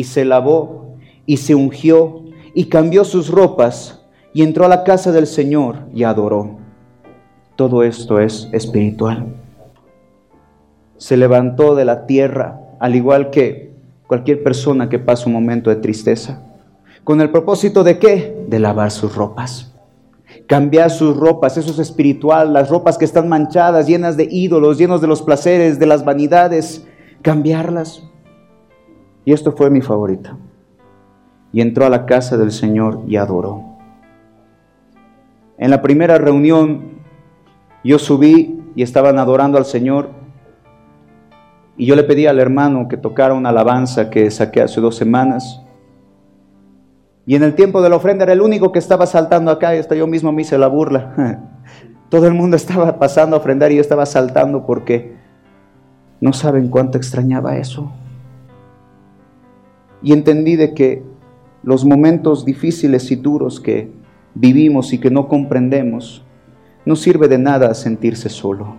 y se lavó y se ungió y cambió sus ropas y entró a la casa del Señor y adoró. Todo esto es espiritual. Se levantó de la tierra, al igual que cualquier persona que pasa un momento de tristeza. ¿Con el propósito de qué? De lavar sus ropas. Cambiar sus ropas, eso es espiritual, las ropas que están manchadas, llenas de ídolos, llenos de los placeres, de las vanidades, cambiarlas y esto fue mi favorita. Y entró a la casa del Señor y adoró. En la primera reunión yo subí y estaban adorando al Señor y yo le pedí al hermano que tocara una alabanza que saqué hace dos semanas. Y en el tiempo de la ofrenda era el único que estaba saltando acá y hasta yo mismo me hice la burla. Todo el mundo estaba pasando a ofrendar y yo estaba saltando porque no saben cuánto extrañaba eso y entendí de que los momentos difíciles y duros que vivimos y que no comprendemos, no sirve de nada sentirse solo.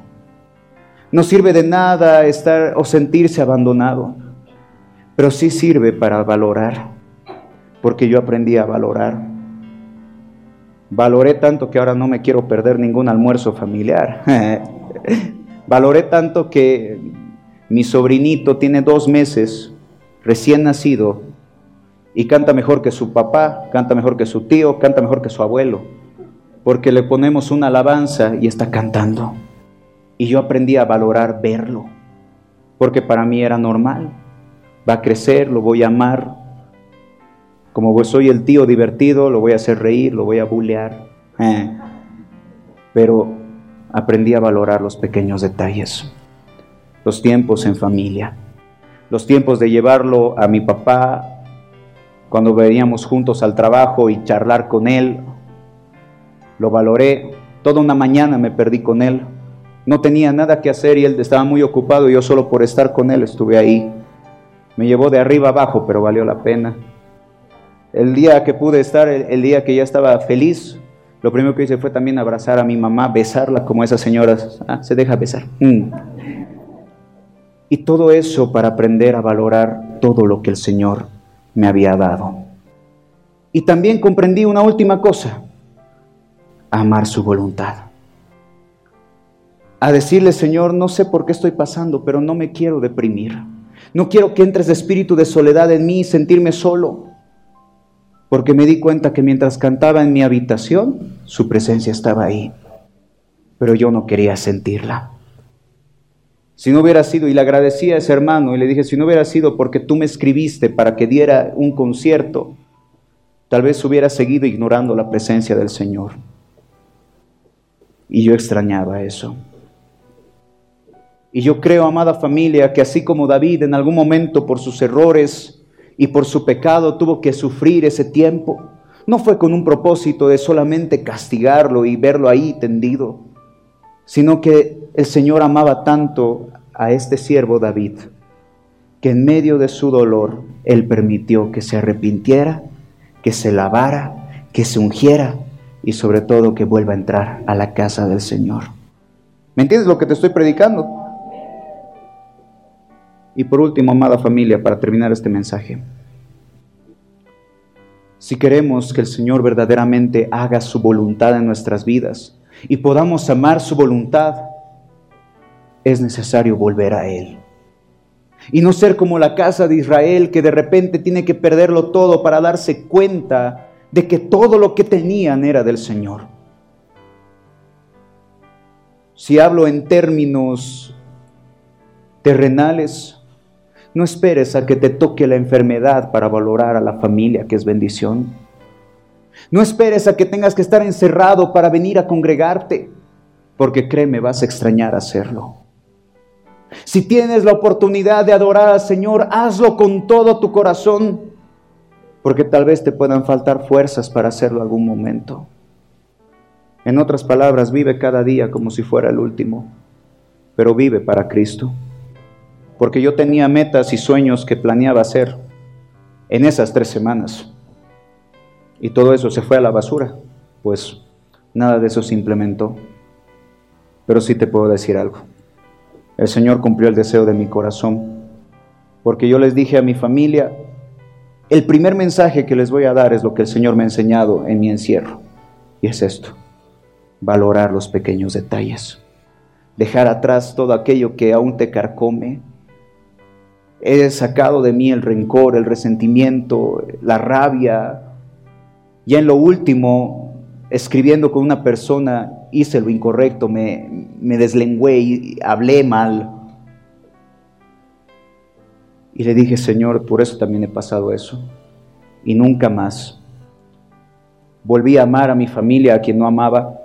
No sirve de nada estar o sentirse abandonado, pero sí sirve para valorar, porque yo aprendí a valorar. Valoré tanto que ahora no me quiero perder ningún almuerzo familiar. Valoré tanto que mi sobrinito tiene dos meses recién nacido y canta mejor que su papá, canta mejor que su tío, canta mejor que su abuelo, porque le ponemos una alabanza y está cantando. Y yo aprendí a valorar verlo, porque para mí era normal. Va a crecer, lo voy a amar. Como soy el tío divertido, lo voy a hacer reír, lo voy a bulear. Eh. Pero aprendí a valorar los pequeños detalles, los tiempos en familia los tiempos de llevarlo a mi papá cuando veníamos juntos al trabajo y charlar con él. Lo valoré. Toda una mañana me perdí con él. No tenía nada que hacer y él estaba muy ocupado y yo solo por estar con él estuve ahí. Me llevó de arriba abajo, pero valió la pena. El día que pude estar, el, día que ya estaba feliz, lo primero que hice fue también abrazar a mi mamá, besarla como esas señoras. Ah, se deja besar. Mm. Y todo eso para aprender a valorar todo lo que el Señor me había dado. Y también comprendí una última cosa, amar su voluntad. A decirle, Señor, no sé por qué estoy pasando, pero no me quiero deprimir. No quiero que entres de espíritu de soledad en mí y sentirme solo. Porque me di cuenta que mientras cantaba en mi habitación, su presencia estaba ahí. Pero yo no quería sentirla. Si no hubiera sido, y le agradecí a ese hermano y le dije, si no hubiera sido porque tú me escribiste para que diera un concierto, tal vez hubiera seguido ignorando la presencia del Señor. Y yo extrañaba eso. Y yo creo, amada familia, que así como David en algún momento por sus errores y por su pecado tuvo que sufrir ese tiempo, no fue con un propósito de solamente castigarlo y verlo ahí tendido sino que el Señor amaba tanto a este siervo David, que en medio de su dolor Él permitió que se arrepintiera, que se lavara, que se ungiera y sobre todo que vuelva a entrar a la casa del Señor. ¿Me entiendes lo que te estoy predicando? Y por último, amada familia, para terminar este mensaje, si queremos que el Señor verdaderamente haga su voluntad en nuestras vidas, y podamos amar su voluntad, es necesario volver a Él. Y no ser como la casa de Israel que de repente tiene que perderlo todo para darse cuenta de que todo lo que tenían era del Señor. Si hablo en términos terrenales, no esperes a que te toque la enfermedad para valorar a la familia, que es bendición. No esperes a que tengas que estar encerrado para venir a congregarte, porque créeme, vas a extrañar hacerlo. Si tienes la oportunidad de adorar al Señor, hazlo con todo tu corazón, porque tal vez te puedan faltar fuerzas para hacerlo algún momento. En otras palabras, vive cada día como si fuera el último, pero vive para Cristo porque yo tenía metas y sueños que planeaba hacer en esas tres semanas. Y todo eso se fue a la basura, pues nada de eso se implementó. Pero sí te puedo decir algo. El Señor cumplió el deseo de mi corazón, porque yo les dije a mi familia, el primer mensaje que les voy a dar es lo que el Señor me ha enseñado en mi encierro, y es esto, valorar los pequeños detalles, dejar atrás todo aquello que aún te carcome, He sacado de mí el rencor, el resentimiento, la rabia. Ya en lo último, escribiendo con una persona, hice lo incorrecto, me, me deslengüé y hablé mal. Y le dije, Señor, por eso también he pasado eso. Y nunca más. Volví a amar a mi familia, a quien no amaba,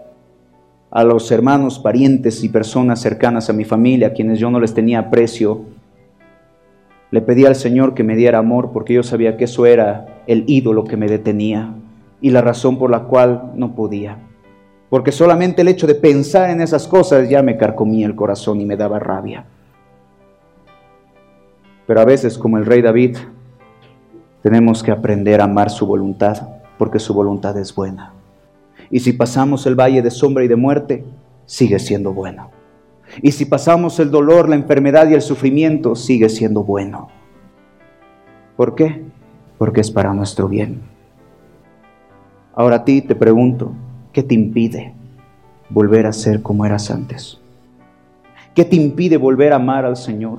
a los hermanos, parientes y personas cercanas a mi familia, a quienes yo no les tenía aprecio le pedí al Señor que me diera amor porque yo sabía que eso era el ídolo que me detenía y la razón por la cual no podía. Porque solamente el hecho de pensar en esas cosas ya me carcomía el corazón y me daba rabia. Pero a veces, como el rey David, tenemos que aprender a amar su voluntad porque su voluntad es buena. Y si pasamos el valle de sombra y de muerte, sigue siendo bueno. Y si pasamos el dolor, la enfermedad y el sufrimiento, sigue siendo bueno. ¿Por qué? Porque es para nuestro bien. Ahora a ti te pregunto, ¿qué te impide volver a ser como eras antes? ¿Qué te impide volver a amar al Señor?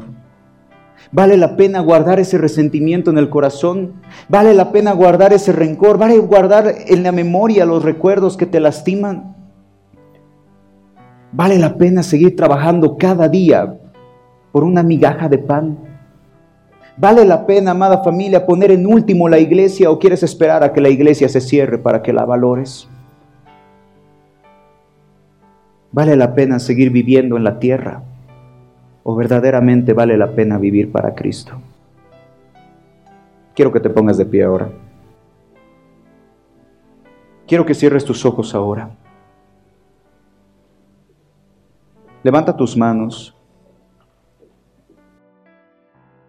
¿Vale la pena guardar ese resentimiento en el corazón? ¿Vale la pena guardar ese rencor? ¿Vale guardar en la memoria los recuerdos que te lastiman? Vale la pena seguir trabajando cada día por una migaja de pan. ¿Vale la pena, amada familia, poner en último la iglesia o quieres esperar a que la iglesia se cierre para que la valores? ¿Vale la pena seguir viviendo en la tierra o verdaderamente vale la pena vivir para Cristo? Quiero que te pongas de pie ahora. Quiero que cierres tus ojos ahora. Levanta tus manos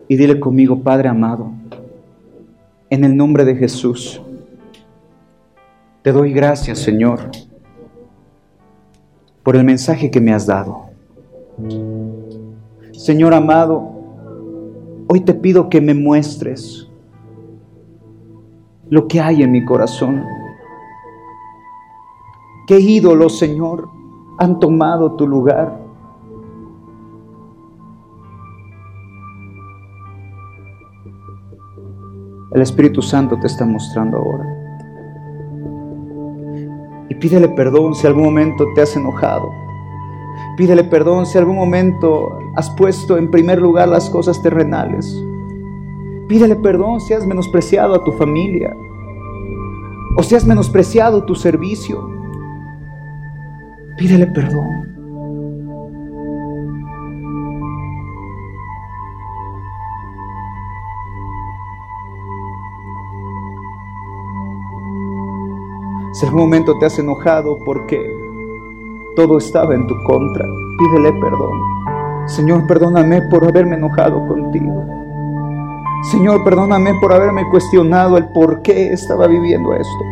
y dile conmigo, Padre amado, en el nombre de Jesús, te doy gracias, Señor, por el mensaje que me has dado. Señor amado, hoy te pido que me muestres lo que hay en mi corazón. ¿Qué ídolos, Señor, han tomado tu lugar? el Espíritu Santo te está mostrando ahora. Pídele perdón si algún momento te has enojado. Pídele perdón si algún momento has puesto en primer lugar las cosas terrenales. Pídele perdón si has menospreciado a tu familia o si has menospreciado tu servicio. Pídele perdón. Si algún momento te has enojado porque todo estaba en tu contra, pídele perdón. Señor, perdóname por haberme enojado contigo. Señor, perdóname por haberme cuestionado el por qué estaba viviendo esto.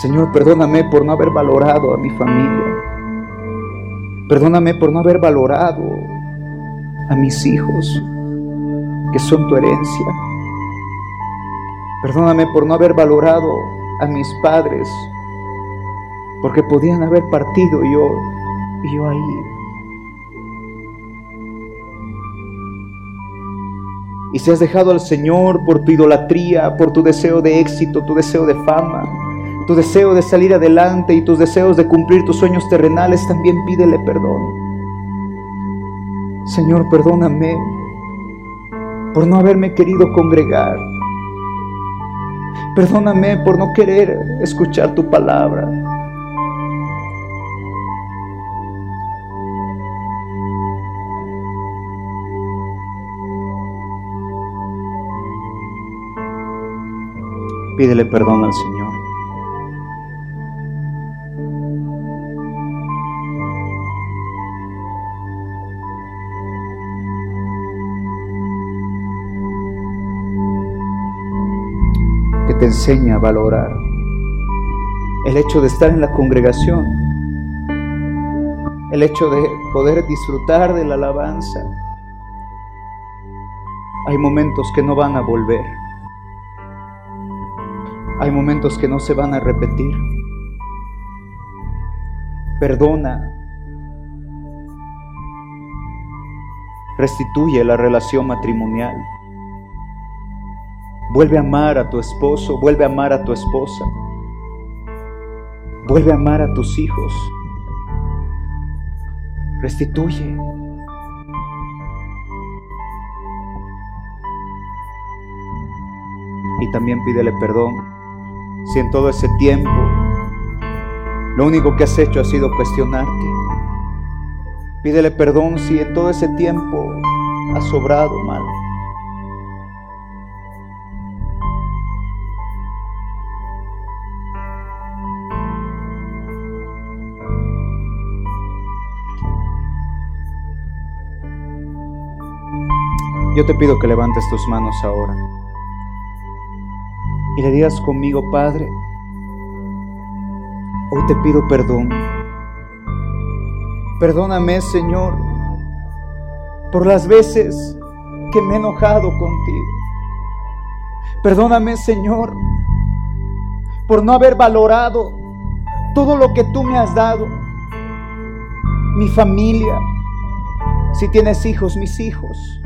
Señor, perdóname por no haber valorado a mi familia. Perdóname por no haber valorado a mis hijos, que son tu herencia. Perdóname por no haber valorado a mis padres Porque podían haber partido yo, y yo ahí. Y si has dejado al Señor por tu idolatría, por tu deseo de éxito, tu deseo de fama, tu deseo de salir adelante y tus deseos de cumplir tus sueños terrenales, también pídele perdón. Señor, perdóname por no haberme querido congregar. Perdóname por no querer escuchar tu palabra. Pídele perdón al Señor. Te enseñe a valorar el hecho de estar en la congregación, el hecho de poder disfrutar de la alabanza. Hay momentos que no van a volver. Hay momentos que no se van a repetir. Perdona. Restituye la relación matrimonial. Vuelve a amar a tu esposo, vuelve a amar a tu esposa. Vuelve a amar a tus hijos. Restituye. Y también pídele perdón si en todo ese tiempo lo único que has hecho ha sido cuestionarte. Pídele perdón si en todo ese tiempo has sobrado mal. Yo te pido que levantes tus manos ahora y le digas conmigo, Padre, hoy te pido perdón. Perdóname, Señor, por las veces que me he enojado contigo. Perdóname, Señor, por no haber valorado todo lo que tú me has dado. Mi familia, si tienes hijos, mis hijos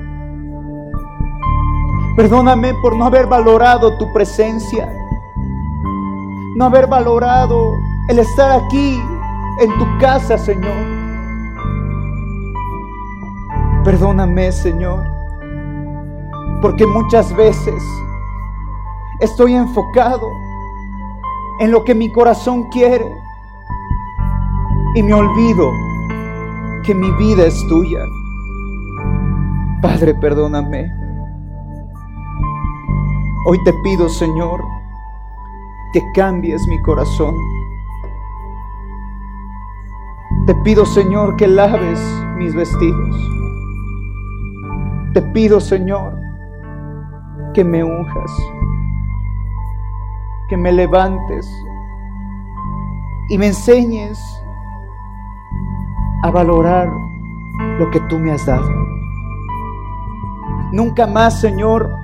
Perdóname por no haber valorado tu presencia, no haber valorado el estar aquí en tu casa, Señor. Perdóname, Señor, porque muchas veces estoy enfocado en lo que mi corazón quiere y me olvido que mi vida es tuya. Padre, perdóname. Hoy te pido, Señor, que cambies mi corazón. Te pido, Señor, que laves mis vestidos. Te pido, Señor, que me unjas, que me levantes y me enseñes a valorar lo que tú me has dado. Nunca más, Señor,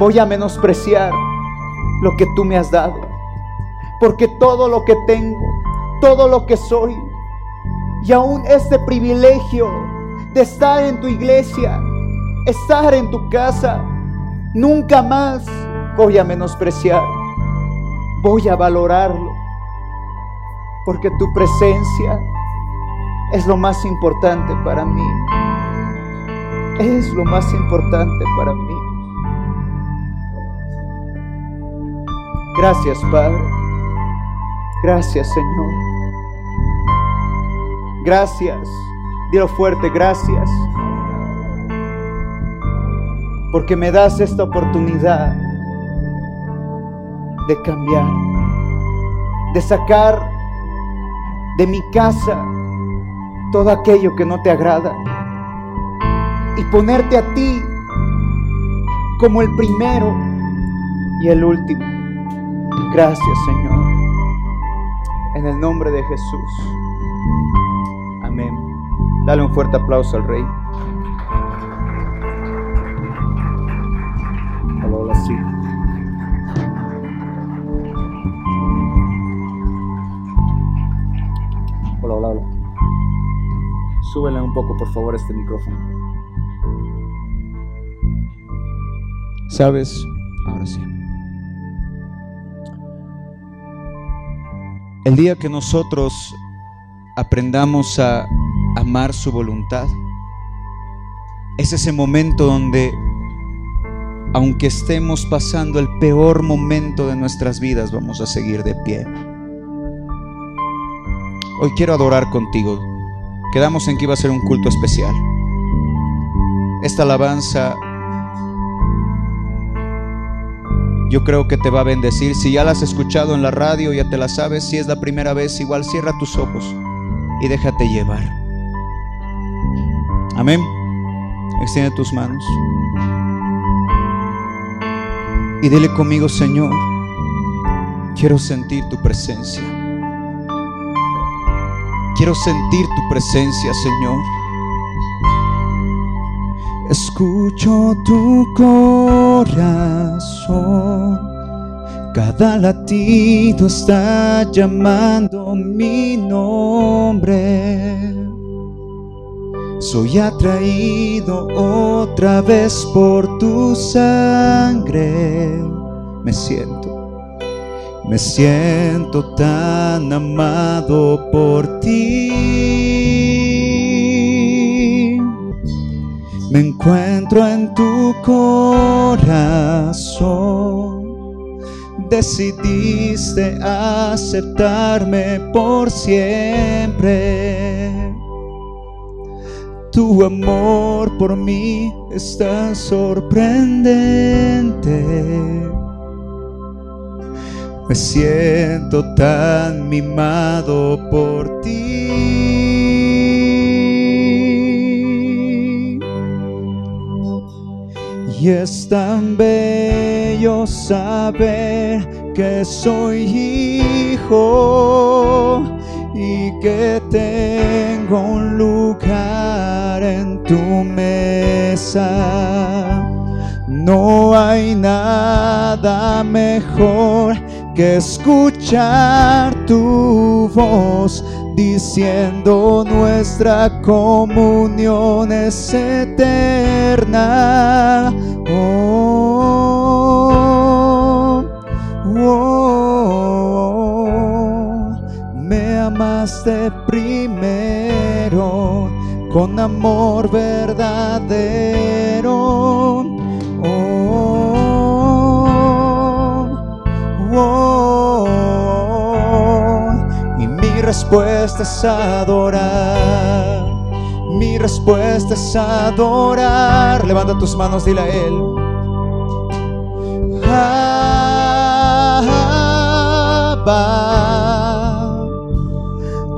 voy a menospreciar lo que tú me has dado. Porque todo lo que tengo, todo lo que soy, y aún este privilegio de estar en tu iglesia, estar en tu casa, nunca más voy a menospreciar. Voy a valorarlo. Porque tu presencia es lo más importante para mí. Es lo más importante para mí. Gracias, Padre. Gracias, Señor. Gracias. Dilo fuerte, gracias. Porque me das esta oportunidad de cambiar, de sacar de mi casa todo aquello que no te agrada y ponerte a ti como el primero y el último. Gracias, Señor. En el nombre de Jesús. Amén. Dale un fuerte aplauso al Rey. Hola, sí. Hola, hola, hola. Súbele un poco, por favor, este micrófono. ¿Sabes? Ahora sí. El día que nosotros aprendamos a amar su voluntad, es ese momento donde, aunque estemos pasando el peor momento de nuestras vidas, vamos a seguir de pie. Hoy quiero adorar contigo. Quedamos en que iba a ser un culto especial. Esta alabanza yo creo que te va a bendecir. Si ya la has escuchado en la radio, ya te la sabes. Si es la primera vez, igual cierra tus ojos y déjate llevar. Amén. Extiende tus manos. Y dile conmigo, Señor, quiero sentir tu presencia. Quiero sentir tu presencia, Señor. Escucho tu corazón. Cada latido está llamando mi nombre. Soy atraído otra vez por tu sangre. Me siento me siento tan amado por ti. Me encuentro en tu corazón. Decidiste aceptarme por siempre. Tu amor por mí es tan sorprendente me siento tan mimado por ti. Y es tan bello saber que soy hijo y que tengo un lugar en tu mesa. No hay nada mejor que escuchar tu voz diciendo nuestra comunión es eterna. Oh, oh, me amaste primero con amor verdadero. Y mi respuesta es adorar. Mi respuesta es adorar. Levanta tus manos, dile a Él.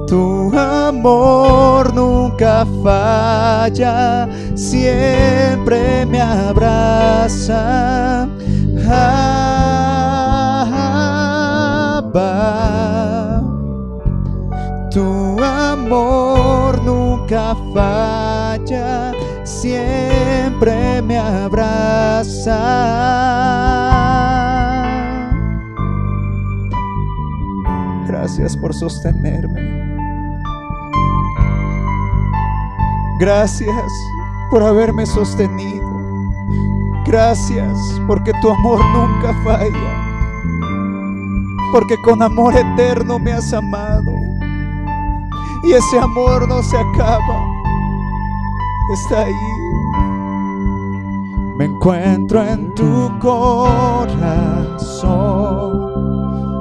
Tu amor nunca falla, siempre me abraza. Tu amor nunca falla, siempre me abraza. Gracias por sostenerme. Gracias por haberme sostenido. Gracias porque tu amor nunca falla porque con amor eterno me has amado. Y ese amor no se acaba, está ahí. Me encuentro en tu corazón,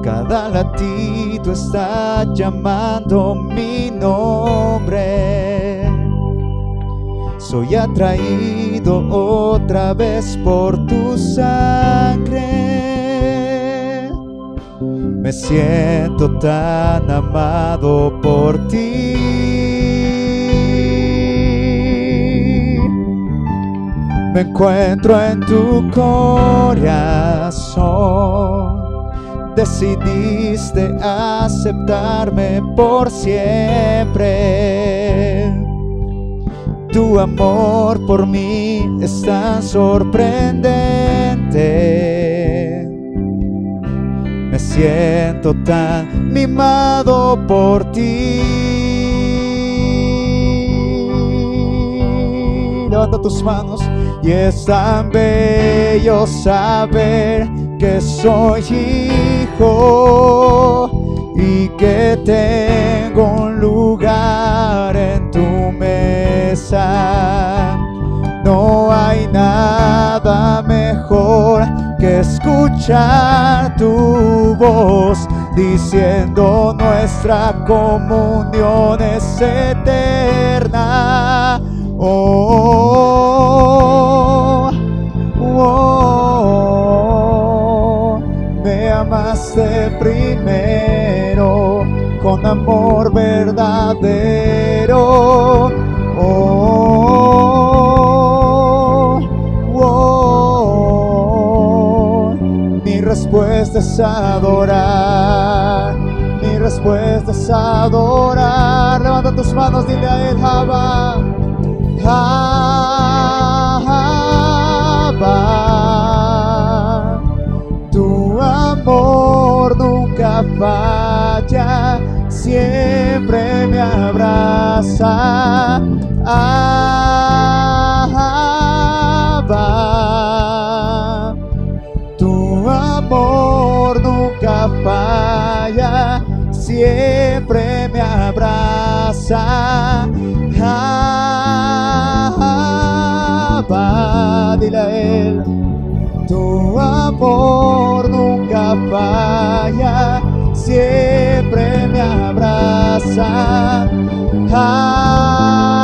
cada latido está llamando mi nombre. Soy atraído otra vez por tu sangre me siento tan amado por ti. Me encuentro en tu corazón. Decidiste aceptarme por siempre. Tu amor por mí es tan sorprendente siento tan mimado por ti. levanta tus manos. Y es tan bello saber que soy hijo y que tengo un lugar en tu mesa. No hay nada mejor que escuchar tu voz diciendo nuestra comunión es eterna. Oh, oh, me amaste primero con amor verdadero. Respuesta es adorar. Mi respuesta es adorar. Levanta tus manos, dile a él, Java. Java. Tu amor nunca falla, siempre me abraza. Abba. Amor nunca falla, siempre me abraza. Abba. Dile a él. Tu amor nunca falla, siempre me abraza. Abba,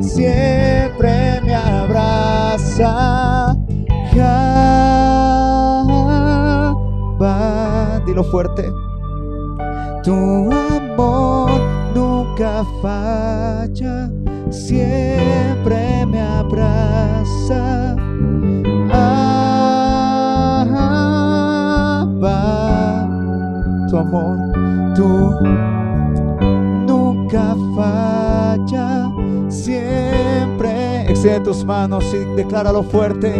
siempre me abraza. Abba, dilo fuerte. Tu amor nunca falla, siempre me abraza. Abba, tu amor, tú Extiende tus manos y decláralo fuerte.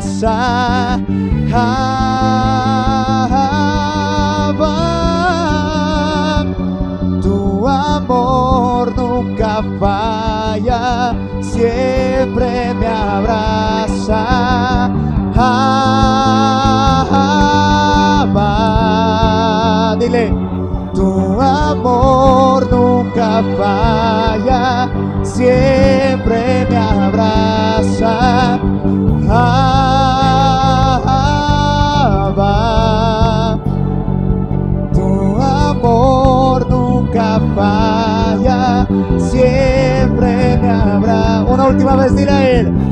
Abba. Tu amor nunca falla, siempre me abraza. Abba. Dile, tu amor nunca falla, siempre me abraza. Última vez, dile a él.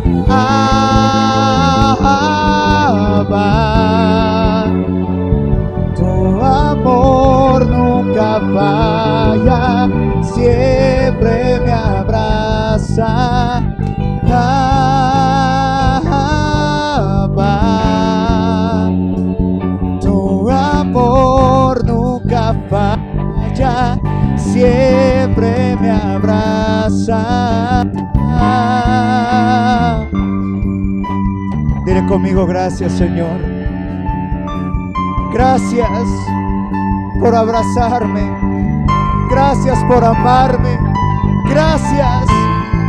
Conmigo, gracias Señor. Gracias por abrazarme. Gracias por amarme. Gracias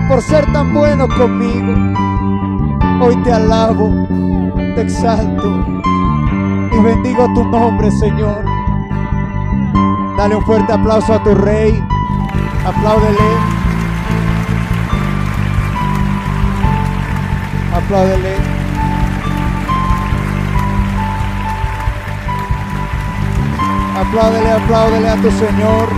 por ser tan bueno conmigo. Hoy te alabo, te exalto y bendigo tu nombre, Señor. Dale un fuerte aplauso a tu rey. Apláudele. Apláudele. Apláudele, apláudele a tu Señor.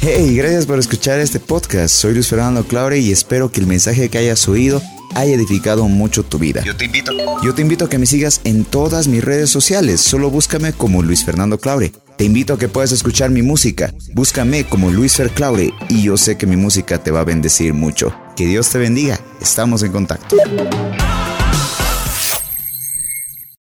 Hey, gracias por escuchar este podcast. Soy Luis Fernando Claure y espero que el mensaje que hayas oído haya edificado mucho tu vida. Yo te invito. Yo te invito a que me sigas en todas mis redes sociales. Solo búscame como Luis Fernando Claure. Te invito a que puedas escuchar mi música. Búscame como Luis Fer Claure y yo sé que mi música te va a bendecir mucho. Que Dios te bendiga. Estamos en contacto.